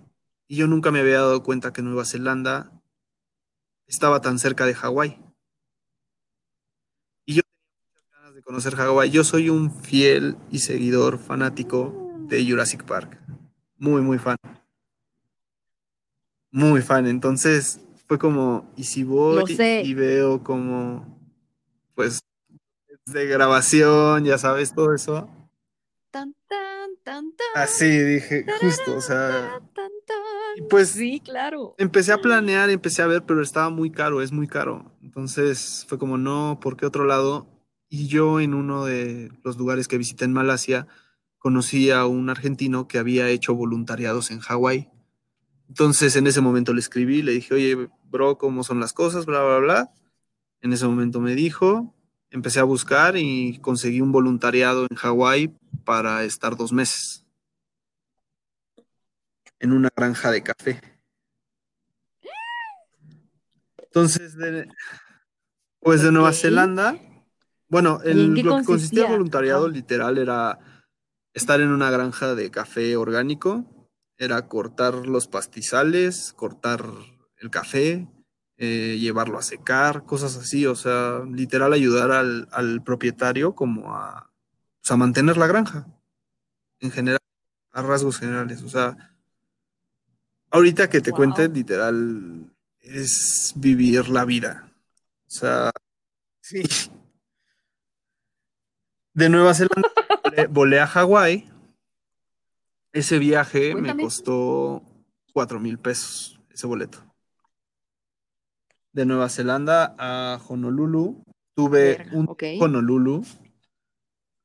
y yo nunca me había dado cuenta que Nueva Zelanda estaba tan cerca de Hawái. Y yo tenía muchas ganas de conocer Hawái. Yo soy un fiel y seguidor fanático de Jurassic Park. Muy, muy fan. Muy fan. Entonces fue como, ¿y si voy y veo como, pues, de grabación, ya sabes, todo eso? Tan, tan, tan, tan. Así dije, justo, o sea, Tan, tan. y pues Sí, claro. empecé a planear, empecé a ver, pero estaba muy caro, es muy caro. Entonces fue como, no, ¿por qué otro lado? Y yo en uno de los lugares que visité en Malasia, conocí a un argentino que había hecho voluntariados en Hawái. Entonces en ese momento le escribí, le dije, oye, bro, ¿cómo son las cosas? Bla, bla, bla. En ese momento me dijo, empecé a buscar y conseguí un voluntariado en Hawái para estar dos meses en una granja de café. Entonces, de, pues de Nueva. Zelanda, bueno, ¿Y en el, qué lo que consistía voluntariado literal era estar en una granja de café orgánico, era cortar los pastizales, cortar el café, eh, llevarlo a secar, cosas así, o sea, literal ayudar al, al propietario como a, pues, a mantener la granja, en general, a rasgos generales, o sea, ahorita que te Wow. cuente, literal, es vivir la vida, o sea, sí. De Nueva Zelanda volé, volé a Hawái, ese viaje me costó cuatro mil pesos, ese boleto de Nueva Zelanda a Honolulu. Tuve Verga, un ok. Honolulu.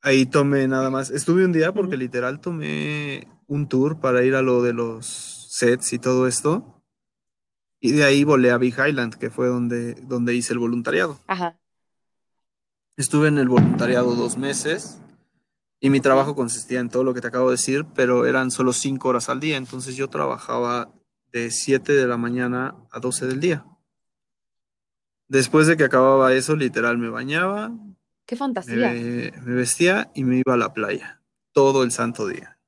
Ahí tomé nada más. Estuve un día porque Ujú. literal tomé un tour para ir a lo de los sets y todo esto. Y de ahí volé a Big Island, que fue donde, donde hice el voluntariado. Ajá. Estuve en el voluntariado dos meses y mi trabajo consistía en todo lo que te acabo de decir, pero eran solo cinco horas al día. Entonces yo trabajaba de 7 de la mañana a 12 del día. Después de que acababa eso, literal me bañaba, Qué fantasía. me vestía y me iba a la playa todo el santo día.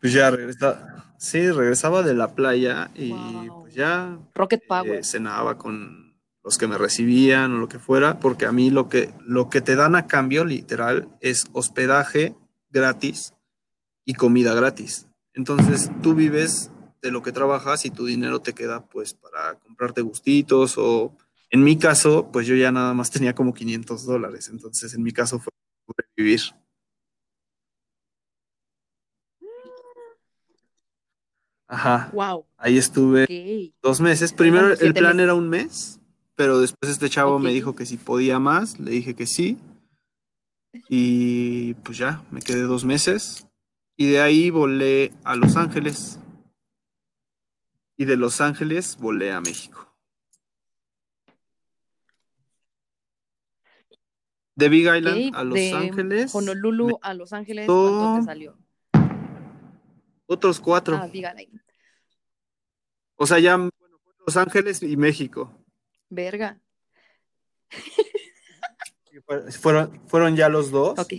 Pues ya regresaba, sí, regresaba de la playa y Wow. pues ya Rocket eh, Power. cenaba con los que me recibían o lo que fuera, porque a mí lo que, lo que te dan a cambio, literal, es hospedaje gratis y comida gratis. Entonces tú vives de lo que trabajas y tu dinero te queda pues para comprarte gustitos o en mi caso, pues yo ya nada más tenía como 500 dólares. Entonces en mi caso fue sobrevivir. Ajá, Wow. ahí estuve dos meses. Primero el plan era un mes, pero después este chavo me dijo que si podía más, le dije que sí. Y pues ya, me quedé dos meses. Y de ahí volé a Los Ángeles. Y de Los Ángeles volé a México. De Big Island a Los de Ángeles, me Honolulu a Los Ángeles, ¿cuánto te salió? otros cuatro. Ah, dígale. O sea, ya bueno, Los Ángeles y México. Verga. Fueron, fueron ya los dos. Ok.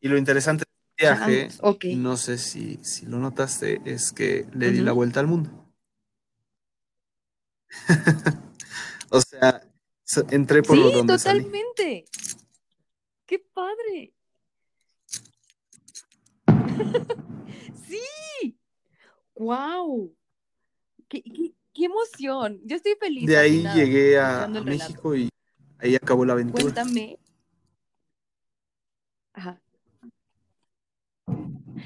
Y lo interesante del viaje, ok. y no sé si, si lo notaste, es que le di la vuelta al mundo. o sea, entré por Sí, donde salí. totalmente. ¡Qué padre! ¡Sí! ¡Wow! ¡Qué, qué, qué emoción! Yo estoy feliz. De ahí llegué a. México y ahí acabó la aventura. Cuéntame. Ajá.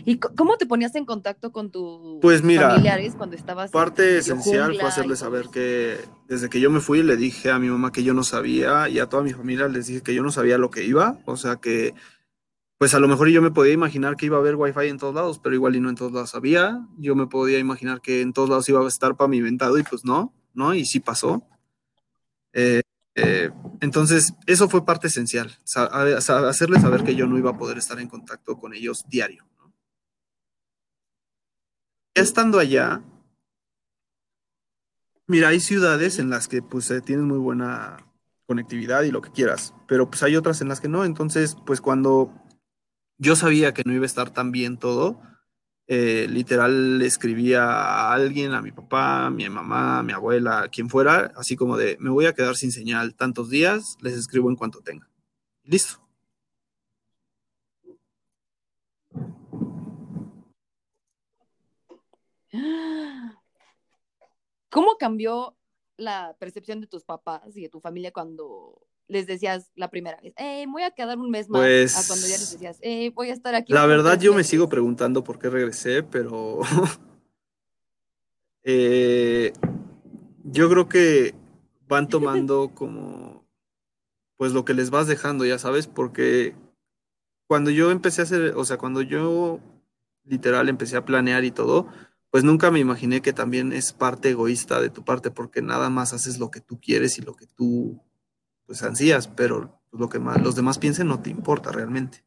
¿Y cómo te ponías en contacto con tus Pues mira, familiares cuando estabas Parte esencial fue hacerles saber que desde que yo me fui le dije a mi mamá que yo no sabía y a toda mi familia les dije que yo no sabía lo que iba, o sea que pues a lo mejor yo me podía imaginar que iba a haber wifi en todos lados, pero igual y no en todos lados había, yo me podía imaginar que en todos lados iba a estar pavimentado y pues no, ¿no? Y sí pasó. Eh, eh, entonces, eso fue parte esencial, hacerles saber que yo no iba a poder estar en contacto con ellos diario. Ya estando allá, Mira, hay ciudades en las que pues eh, tienes muy buena conectividad y lo que quieras, pero pues hay otras en las que no. Entonces, pues cuando yo sabía que no iba a estar tan bien todo, eh, literal le escribía a alguien, a mi papá, a mi mamá, a mi abuela, a quien fuera, así como de, me voy a quedar sin señal tantos días, les escribo en cuanto tenga. Listo. ¿Cómo cambió la percepción de tus papás y de tu familia cuando les decías la primera vez, eh, voy a quedar un mes más, Pues, a cuando ya les decías, eh, voy a estar aquí La verdad yo me meses"? sigo preguntando por qué regresé, pero eh, yo creo que van tomando como pues lo que les vas dejando, ya sabes, porque cuando yo empecé a hacer, o sea, cuando yo literal empecé a planear y todo, pues nunca me imaginé que también es parte egoísta de tu parte, porque nada más haces lo que tú quieres y lo que tú pues ansías, pero lo que más, los demás piensen no te importa realmente.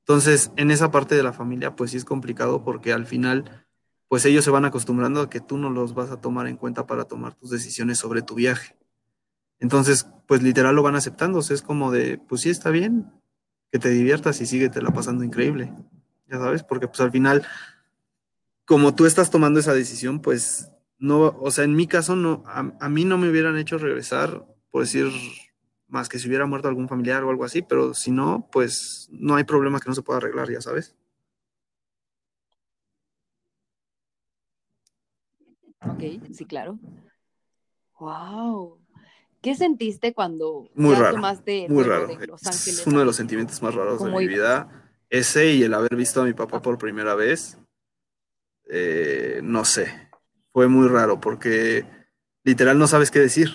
Entonces, en esa parte de la familia, pues sí es complicado porque al final, pues ellos se van acostumbrando a que tú no los vas a tomar en cuenta para tomar tus decisiones sobre tu viaje. Entonces, pues literal lo van aceptando. O sea, es como de, pues sí está bien, que te diviertas y síguete la pasando increíble. Ya sabes, porque pues al final, como tú estás tomando esa decisión, pues no, o sea, en mi caso, no, a, a mí no me hubieran hecho regresar, por decir, más que si hubiera muerto algún familiar o algo así, pero si no, pues no hay problema que no se pueda arreglar, ya sabes. Ok, sí, claro. Wow. ¿Qué sentiste cuando Muy ya raro, tomaste el Muy raro. de Los Ángeles? Es uno de los sentimientos más raros de ¿Cómo mi vida. Ese y el haber visto a mi papá por primera vez. eh, no sé. Fue muy raro porque literal no sabes qué decir.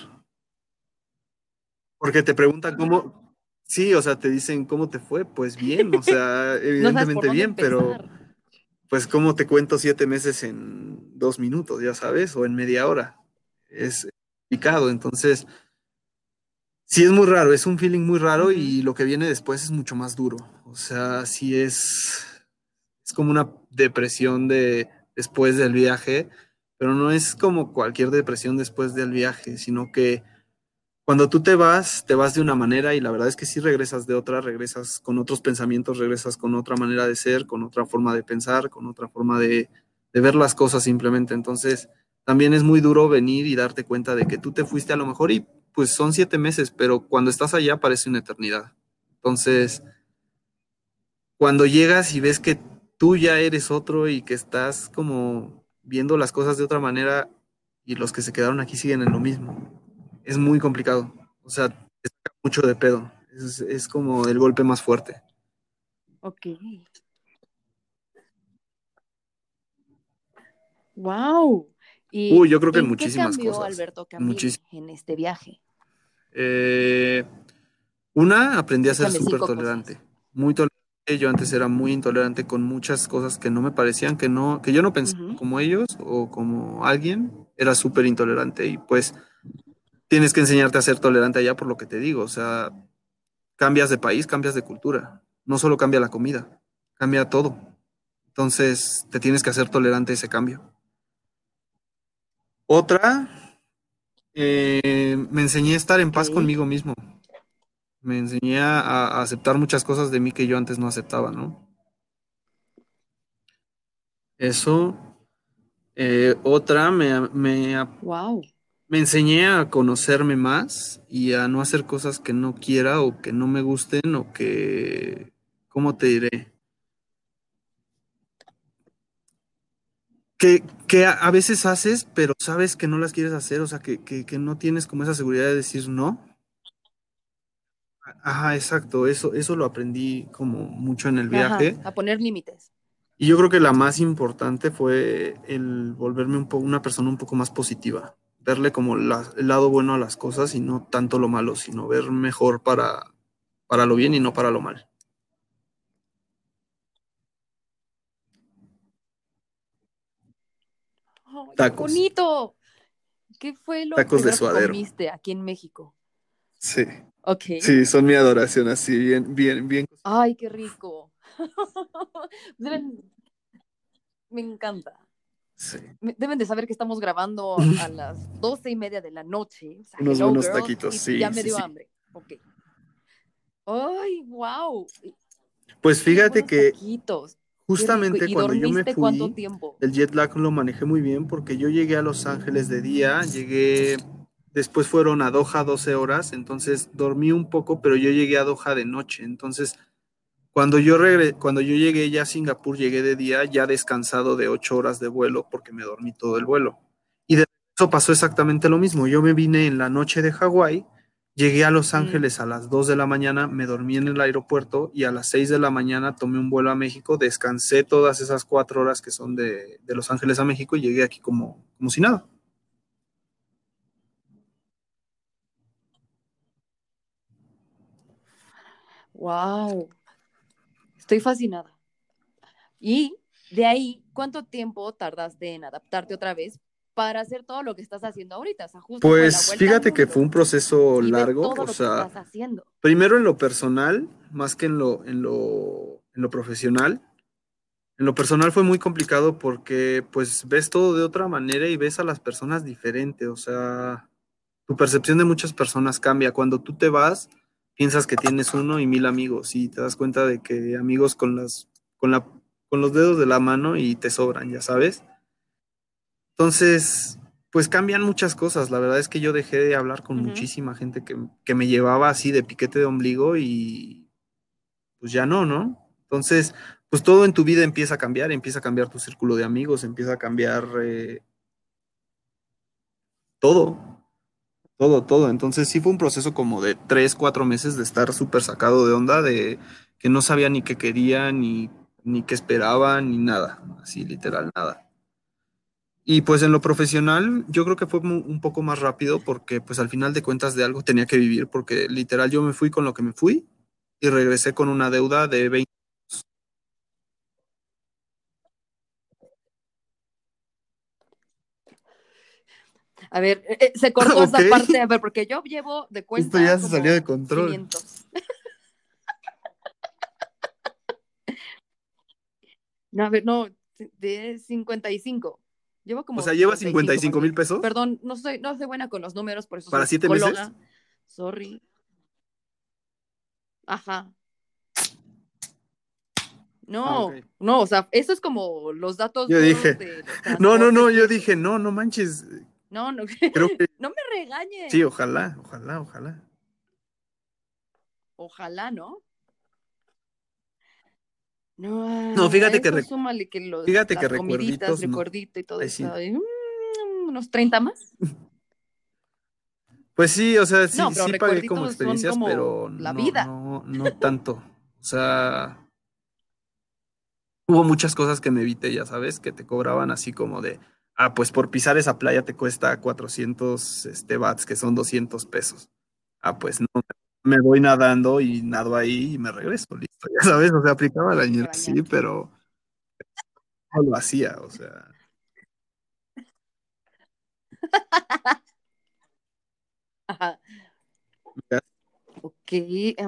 Porque te preguntan cómo. Sí, o sea, te dicen cómo te fue. Pues bien, o sea, evidentemente bien, pero pues cómo te cuento siete meses en dos minutos, ya sabes, o en media hora. Es complicado, entonces sí es muy raro, es un feeling muy raro y lo que viene después es mucho más duro. O sea, sí es, es como una depresión de después del viaje, pero no es como cualquier depresión después del viaje, sino que cuando tú te vas, te vas de una manera y la verdad es que sí regresas de otra, regresas con otros pensamientos, regresas con otra manera de ser, con otra forma de pensar, con otra forma de, de ver las cosas simplemente. Entonces, también es muy duro venir y darte cuenta de que tú te fuiste a lo mejor y pues son siete meses, pero cuando estás allá parece una eternidad. Entonces, cuando llegas y ves que tú ya eres otro y que estás como viendo las cosas de otra manera y los que se quedaron aquí siguen en lo mismo, es muy complicado. O sea, te saca mucho de pedo. Es, es como el golpe más fuerte. Ok. Wow. ¿Y Uy, yo creo que en qué muchísimas cambió cosas. Alberto Muchis- en este viaje? Eh, una, aprendí a ser súper tolerante. Muy tolerante. Yo antes era muy intolerante con muchas cosas que no me parecían, que no, que yo no pensaba como ellos o como alguien. Era súper intolerante y pues tienes que enseñarte a ser tolerante allá por lo que te digo. O sea, cambias de país, cambias de cultura. No solo cambia la comida, cambia todo. Entonces, te tienes que hacer tolerante a ese cambio. Otra, eh, me enseñé a estar en paz conmigo mismo. Me enseñé a, a aceptar muchas cosas de mí que yo antes no aceptaba, ¿no? Eso. Eh, otra, me, me, Wow. Me enseñé a conocerme más y a no hacer cosas que no quiera o que no me gusten o que, ¿cómo te diré? Que, que a, veces haces, pero sabes que no las quieres hacer, o sea, que, que, que no tienes como esa seguridad de decir no. Ajá, exacto, eso, eso lo aprendí como mucho en el Ajá, viaje. a poner límites. Y yo creo que la más importante fue el volverme un una persona un poco más positiva, verle como la- el lado bueno a las cosas y no tanto lo malo, sino ver mejor para, para lo bien y no para lo mal. ¡Ay, qué Tacos. bonito! ¿Qué fue lo Tacos de que suadero. comiste aquí en México? Sí, Ok. sí, son mi adoración, así, bien, bien, bien. Ay, qué rico. Me encanta. Sí. Deben de saber que estamos grabando a las doce y media de la noche. O sea, Unos hello, buenos girls, taquitos, y sí, Ya me dio sí. hambre. Ok. Ay, wow. Pues fíjate que Taquitos. justamente ¿Y cuando yo me dormiste cuánto fui, tiempo? el jet lag lo manejé muy bien porque yo llegué a Los Ángeles de día, llegué, después fueron a Doha 12 horas, entonces dormí un poco, pero yo llegué a Doha de noche, entonces cuando yo regre- cuando yo llegué ya a Singapur, llegué de día ya descansado de 8 horas de vuelo porque me dormí todo el vuelo. Y de eso pasó exactamente lo mismo. Yo me vine en la noche de Hawái, llegué a Los Mm. Ángeles a las 2 de la mañana, me dormí en el aeropuerto y a las 6 de la mañana tomé un vuelo a México, descansé todas esas cuatro horas que son de, de Los Ángeles a México y llegué aquí como, como si nada. Wow. Estoy fascinada. Y de ahí, ¿cuánto tiempo tardaste en adaptarte otra vez para hacer todo lo que estás haciendo ahorita? O sea, justo Pues fíjate que fue un proceso largo, o sea, que estás haciendo. primero en lo personal, más que en lo, en lo, en lo profesional. En lo personal fue muy complicado porque pues ves todo de otra manera y ves a las personas diferente, o sea, tu percepción de muchas personas cambia. Cuando tú te vas, piensas que tienes uno y mil amigos y te das cuenta de que amigos con las, con la, con los dedos de la mano y te sobran, ya sabes. Entonces, pues cambian muchas cosas. La verdad es que yo dejé de hablar con muchísima gente que, que me llevaba así de piquete de ombligo y pues ya no, ¿no? Entonces, pues todo en tu vida empieza a cambiar, empieza a cambiar tu círculo de amigos, empieza a cambiar eh, todo, todo, todo. Entonces sí fue un proceso como de tres, cuatro meses de estar súper sacado de onda, de que no sabía ni qué quería, ni, ni qué esperaba, ni nada, así literal, nada. Y pues en lo profesional yo creo que fue un poco más rápido porque pues al final de cuentas de algo tenía que vivir porque literal yo me fui con lo que me fui y regresé con una deuda de 20. A ver, eh, eh, se cortó esa parte, a ver, porque yo llevo de cuenta Esto ya se salió de control. 500. No, a ver, no, de 55. Llevo como O sea, lleva 55 55 mil pesos. Perdón, no soy, no soy buena con los números, por eso ¿Para soy siete meses? psicóloga. Sorry. Ajá. No, Ah, no, o sea, eso es como los datos Yo dije, de No, no, no, yo dije, no, no manches. No, no, Creo que no me regañes. sí, ojalá, ojalá, ojalá. Ojalá, ¿no? No, No, fíjate que eso rec- súmale que los, fíjate que recuerditos, no. y todo Ay, sí. eso. y, mm, unos 30 más. Pues sí, o sea, sí, No, sí pagué como experiencias, como pero la no, vida. no, no tanto. O sea, hubo muchas cosas que me evité, ya sabes, que te cobraban así como de, ah, pues por pisar esa playa te cuesta 400 este, bats, que son 200 pesos. Ah, pues no, me voy nadando y nado ahí y me regreso, listo, ya sabes, o sea, aplicaba la ñera, sí, pero no lo hacía, o sea. Ajá. Me gasté, Ok.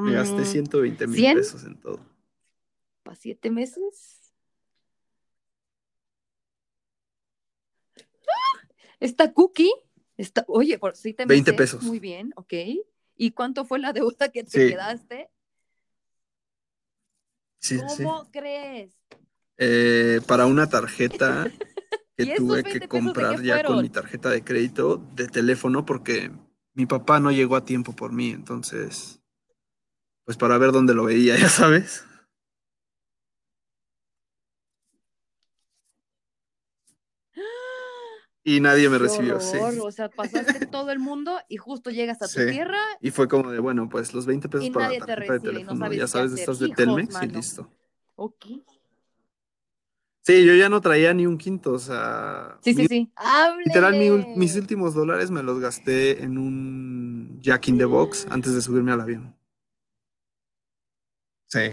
me gasté mm, 120 mil ¿cien? pesos en todo. ¿Para siete meses? Esta cookie está, oye, por siete 20 meses. pesos. Muy bien, ok. ¿Y cuánto fue la deuda que te Sí. quedaste? Sí, sí. ¿Cómo crees? Eh, para una tarjeta ¿Y que tuve 20 que comprar ya con mi tarjeta de crédito de teléfono porque mi papá no llegó a tiempo por mí, entonces, pues para ver dónde lo veía, ya sabes. Y nadie me Qué recibió, sí. O sea, pasaste todo el mundo y justo llegas a tu Sí. tierra Y fue como de, bueno, pues los 20 pesos Y para nadie la te de no teléfono, sabes ya sabes, hacer. estas de Hijos, Telmex y listo. Ok. Sí, yo ya no traía ni un quinto, o sea, Sí, mi- sí, sí. literal mi mis últimos dólares me los gasté en un Jack in the Box antes de subirme al avión. Sí.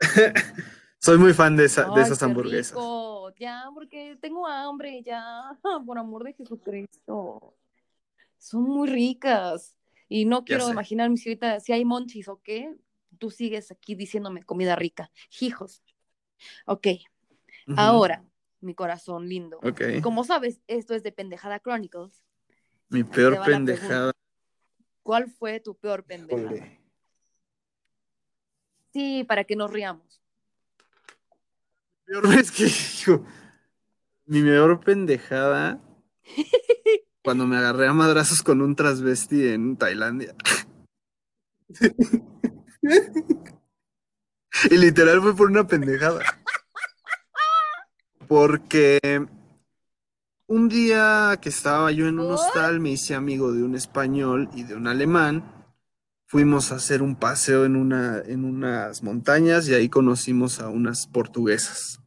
Soy muy fan de, esa- de Ay, esas hamburguesas. rico. Ya, porque tengo hambre, ya. Por amor de Jesucristo. Son muy ricas. Y no quiero imaginarme si ahorita, si hay monchis o qué, tú sigues aquí diciéndome comida rica. Hijos. Ok, ahora, mi corazón lindo. Ok. Como sabes, esto es de Pendejada Chronicles. Mi peor pendejada. ¿Cuál fue tu peor pendejada? Sí, para que nos riamos. Peor que, mi peor pendejada cuando me agarré a madrazos con un transvesti en Tailandia. y literal fue por una pendejada. Porque un día que estaba yo en un hostal me hice amigo de un español y de un alemán. Fuimos a hacer un paseo en, una, en unas montañas y ahí conocimos a unas portuguesas.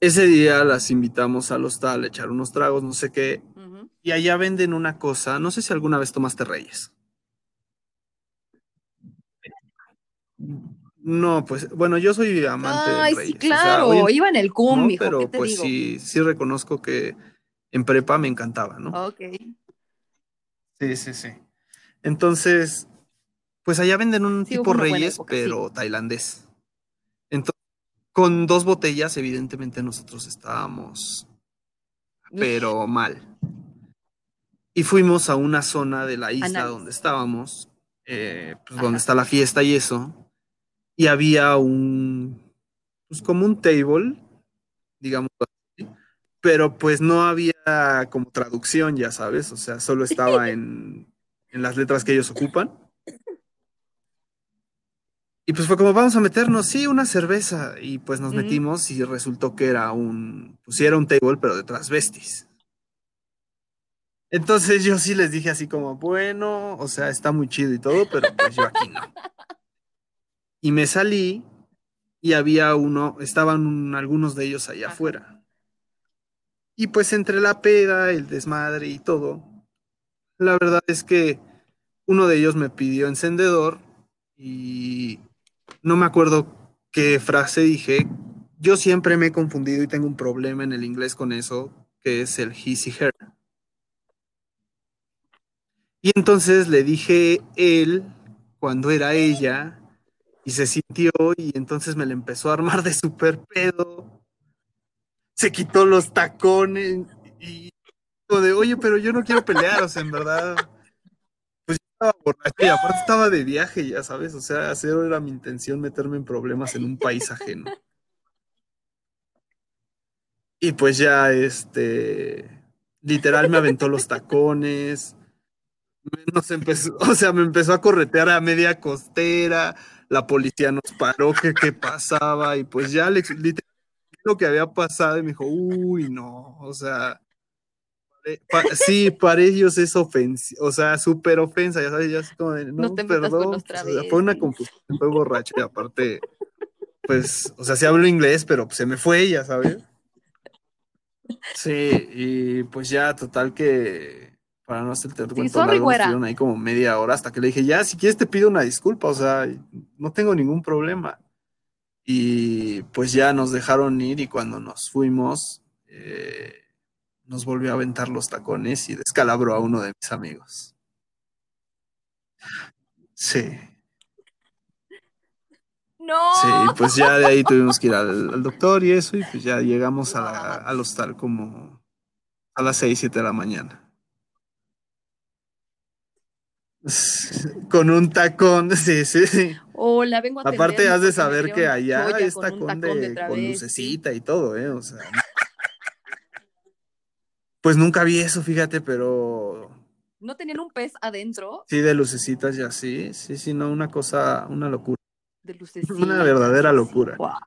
Ese día las invitamos al hostal a echar unos tragos, no sé qué, y allá venden una cosa, no sé si alguna vez tomaste Reyes. No, pues, bueno, yo soy amante Ay, de Reyes. sí, o sea, claro. hoy Iba en el cum, no, pero ¿qué te pues digo? sí, sí reconozco que en prepa me encantaba, ¿no? Ok. Sí, sí, sí. Entonces, pues allá venden un Sí, tipo Reyes, época, sí. pero tailandés. Con dos botellas, evidentemente nosotros estábamos, pero mal. Y fuimos a una zona de la isla donde estábamos, eh, pues donde está la fiesta y eso, y había un, pues como un table, digamos así, pero pues no había como traducción, ya sabes, o sea, solo estaba en, en las letras que ellos ocupan. Y pues fue como, vamos a meternos, sí, una cerveza. Y pues nos metimos y resultó que era un, pues sí era un table, pero de transvestis. Entonces yo sí les dije así como, bueno, o sea, está muy chido y todo, pero pues yo aquí no. Y me salí y había uno, estaban un- algunos de ellos allá Ajá. afuera. Y pues entre la peda, el desmadre y todo, la verdad es que uno de ellos me pidió encendedor y no me acuerdo qué frase dije. Yo siempre me he confundido y tengo un problema en el inglés con eso, que es el he, y her. Y entonces le dije él cuando era ella y se sintió y entonces me le empezó a armar de super pedo. Se quitó los tacones y de, oye, pero yo no quiero pelear, o sea, en verdad, estaba borracho y aparte estaba de viaje, ya sabes, o sea, cero era mi intención meterme en problemas en un país ajeno. Y pues ya, este, literal me aventó los tacones, nos empezó, o sea, me empezó a corretear a media costera, la policía nos paró, que qué pasaba, y pues ya literal lo que había pasado y me dijo, uy, no, o sea, pa- sí, para ellos es ofensivo, o sea, súper ofensa, ya sabes, ya así como de, no, No te con perdón, los pues, o sea, fue una confusión, fue borracho y aparte, pues, o sea, sí hablo inglés, pero pues, se me fue, ya sabes. Sí, y pues ya, total que, para no hacerte el cuento largo, estuvieron ahí como media hora hasta que le dije, ya, si quieres te pido una disculpa, o sea, no tengo ningún problema. Y pues ya nos dejaron ir y cuando nos fuimos, eh, nos volvió a aventar los tacones y descalabró a uno de mis amigos. Sí, No. sí, pues ya de ahí tuvimos que ir al, al doctor y eso, y pues ya llegamos a la- al hostal como a las 6, 7 de la mañana. Con un tacón, sí, sí, sí. Hola, vengo a Aparte, has de saber que allá es tacón, tacón de, de con lucecita y todo, ¿eh? O sea, pues nunca vi eso, fíjate, pero ¿No tenían un pez adentro sí de lucecitas y así, sí, sí, no, una cosa, una locura. de lucecita? Una verdadera locura. Guau.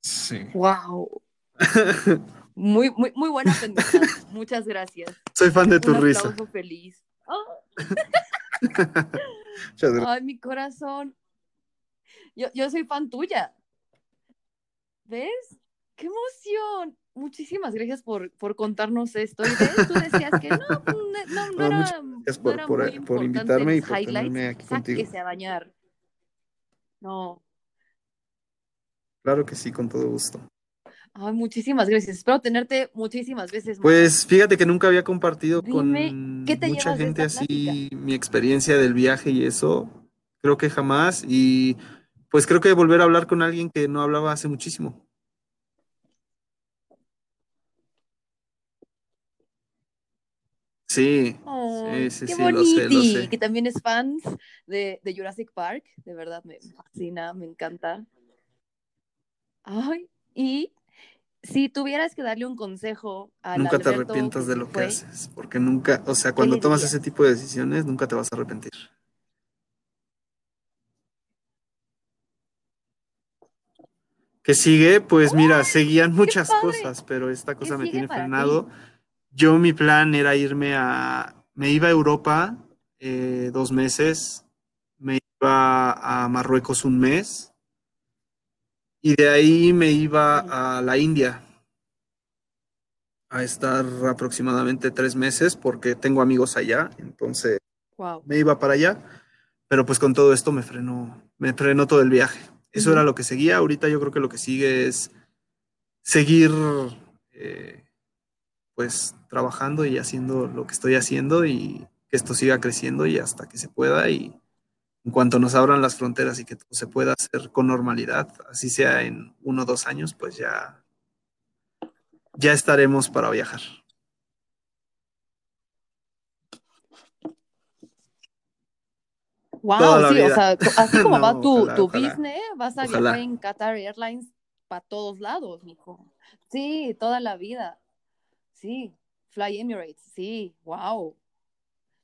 Sí. Wow. Muy, muy, muy buena pendejada. Muchas gracias. Soy fan de tu Un risa. feliz. Muchas gracias. Ay, mi corazón. Yo, yo soy fan tuya. ¿Ves? ¡Qué emoción! Muchísimas gracias por, por contarnos esto. ¿Y ves? Tú decías que no, no, no, era, gracias no por- era por- muy por invitarme y por tenerme aquí contigo. Sáquese a bañar. No. Claro que sí, con todo gusto. Ay, muchísimas gracias. Espero tenerte muchísimas veces más. Pues fíjate que nunca había compartido Dime, con ¿qué te mucha gente así mi experiencia del viaje y eso. Creo que jamás. Y pues creo que volver a hablar con alguien que no hablaba hace muchísimo. Sí, sí, sí, qué sí, lo sé, lo boniti, sé. que también es fans de, de Jurassic Park, de verdad me fascina, me encanta. Ay, y si tuvieras que darle un consejo al nunca te arrepientas de lo que fue, haces, porque nunca, o sea, ¿qué cuando tomas ese tipo de decisiones, nunca te vas a arrepentir. ¿Qué sigue? Pues mira, seguían muchas cosas, pero esta cosa me tiene frenado. Yo mi plan era irme a, me iba a Europa eh, dos meses, me iba a Marruecos un mes y de ahí me iba a la India a estar aproximadamente tres meses porque tengo amigos allá, entonces Wow. me iba para allá, pero pues con todo esto me frenó, me frenó todo el viaje. Eso era lo que seguía. Ahorita yo creo que lo que sigue es seguir, eh, pues, trabajando y haciendo lo que estoy haciendo y que esto siga creciendo y hasta que se pueda y en cuanto nos abran las fronteras y que todo se pueda hacer con normalidad, así sea en uno o dos años, pues ya, ya estaremos para viajar. Wow, sí, o sea, así como va tu, ojalá, tu ojalá. business, vas a Ojalá. viajar en Qatar Airlines para todos lados, mijo. Sí, toda la vida. Sí, Fly Emirates, sí, wow.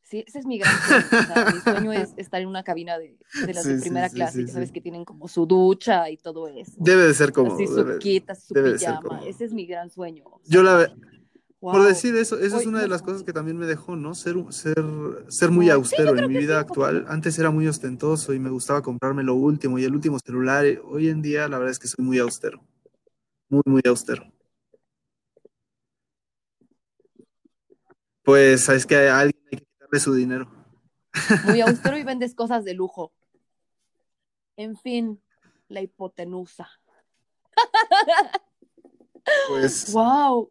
Sí, ese es mi gran sueño. O sea, mi sueño es estar en una cabina de, de las Sí, de primera sí, clase, sí, que sabes que tienen como su ducha y todo eso. Debe de ser como. así su debe- así su debe pijama. Ese es mi gran sueño. o sea, Yo la ve- wow. Por decir eso, esa es una de las cosas que también me dejó, ¿no? Ser, ser, ser muy austero en mi sí, vida actual. Antes era muy ostentoso y me gustaba comprarme lo último y el último celular. Hoy en día la verdad es que soy muy austero. Muy, muy austero. Pues es que a alguien hay que quitarle su dinero. Muy austero y vendes cosas de lujo. En fin, la hipotenusa. Pues ¡Wow!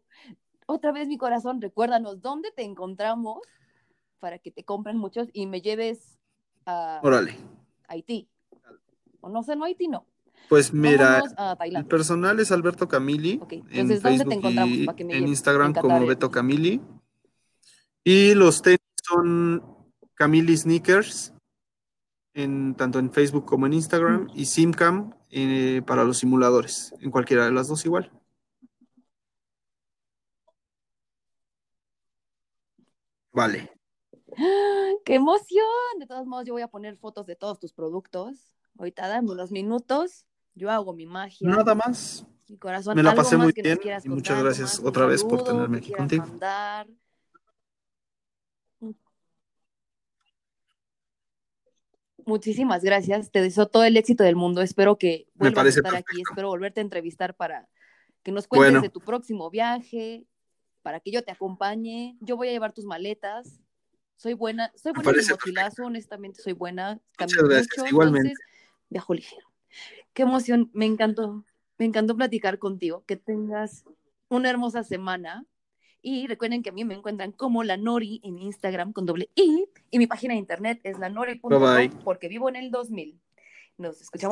Otra vez mi corazón, recuérdanos dónde te encontramos para que te compren muchos y me lleves a órale. Haití. O no sé, no Haití, no. Pues mira, el personal es Alberto Camili Ok, en entonces, ¿dónde te Facebook encontramos y para que me en? Instagram como Qatar. Beto Camili. Y los tenis son Camili Sneakers, en, tanto en Facebook como en Instagram, y Simcam eh, para los simuladores, en cualquiera de las dos igual. Vale. ¡Qué emoción! De todos modos, yo voy a poner fotos de todos tus productos. Ahorita dame unos minutos. Yo hago mi magia. Nada más. Mi corazón. Me la ¿algo pasé muy bien quieras y muchas contar, gracias más? Otra vez por tenerme aquí contigo. mandar. Muchísimas gracias. Te deseo todo el éxito del mundo. Espero que vuelvas a estar aquí. Espero volverte a entrevistar para que nos cuentes Bueno. de tu próximo viaje, para que yo te acompañe. Yo voy a llevar tus maletas. Soy buena, soy buena en mochilazo, honestamente soy buena. Muchas Camino gracias, mucho, igualmente. entonces viajo ligero. Qué emoción, me encantó. Me encantó platicar contigo. Que tengas una hermosa semana. Y recuerden que a mí me encuentran como la Nori en Instagram con doble I. Y mi página de internet es lanori.com porque vivo en el 2000. Nos escuchamos.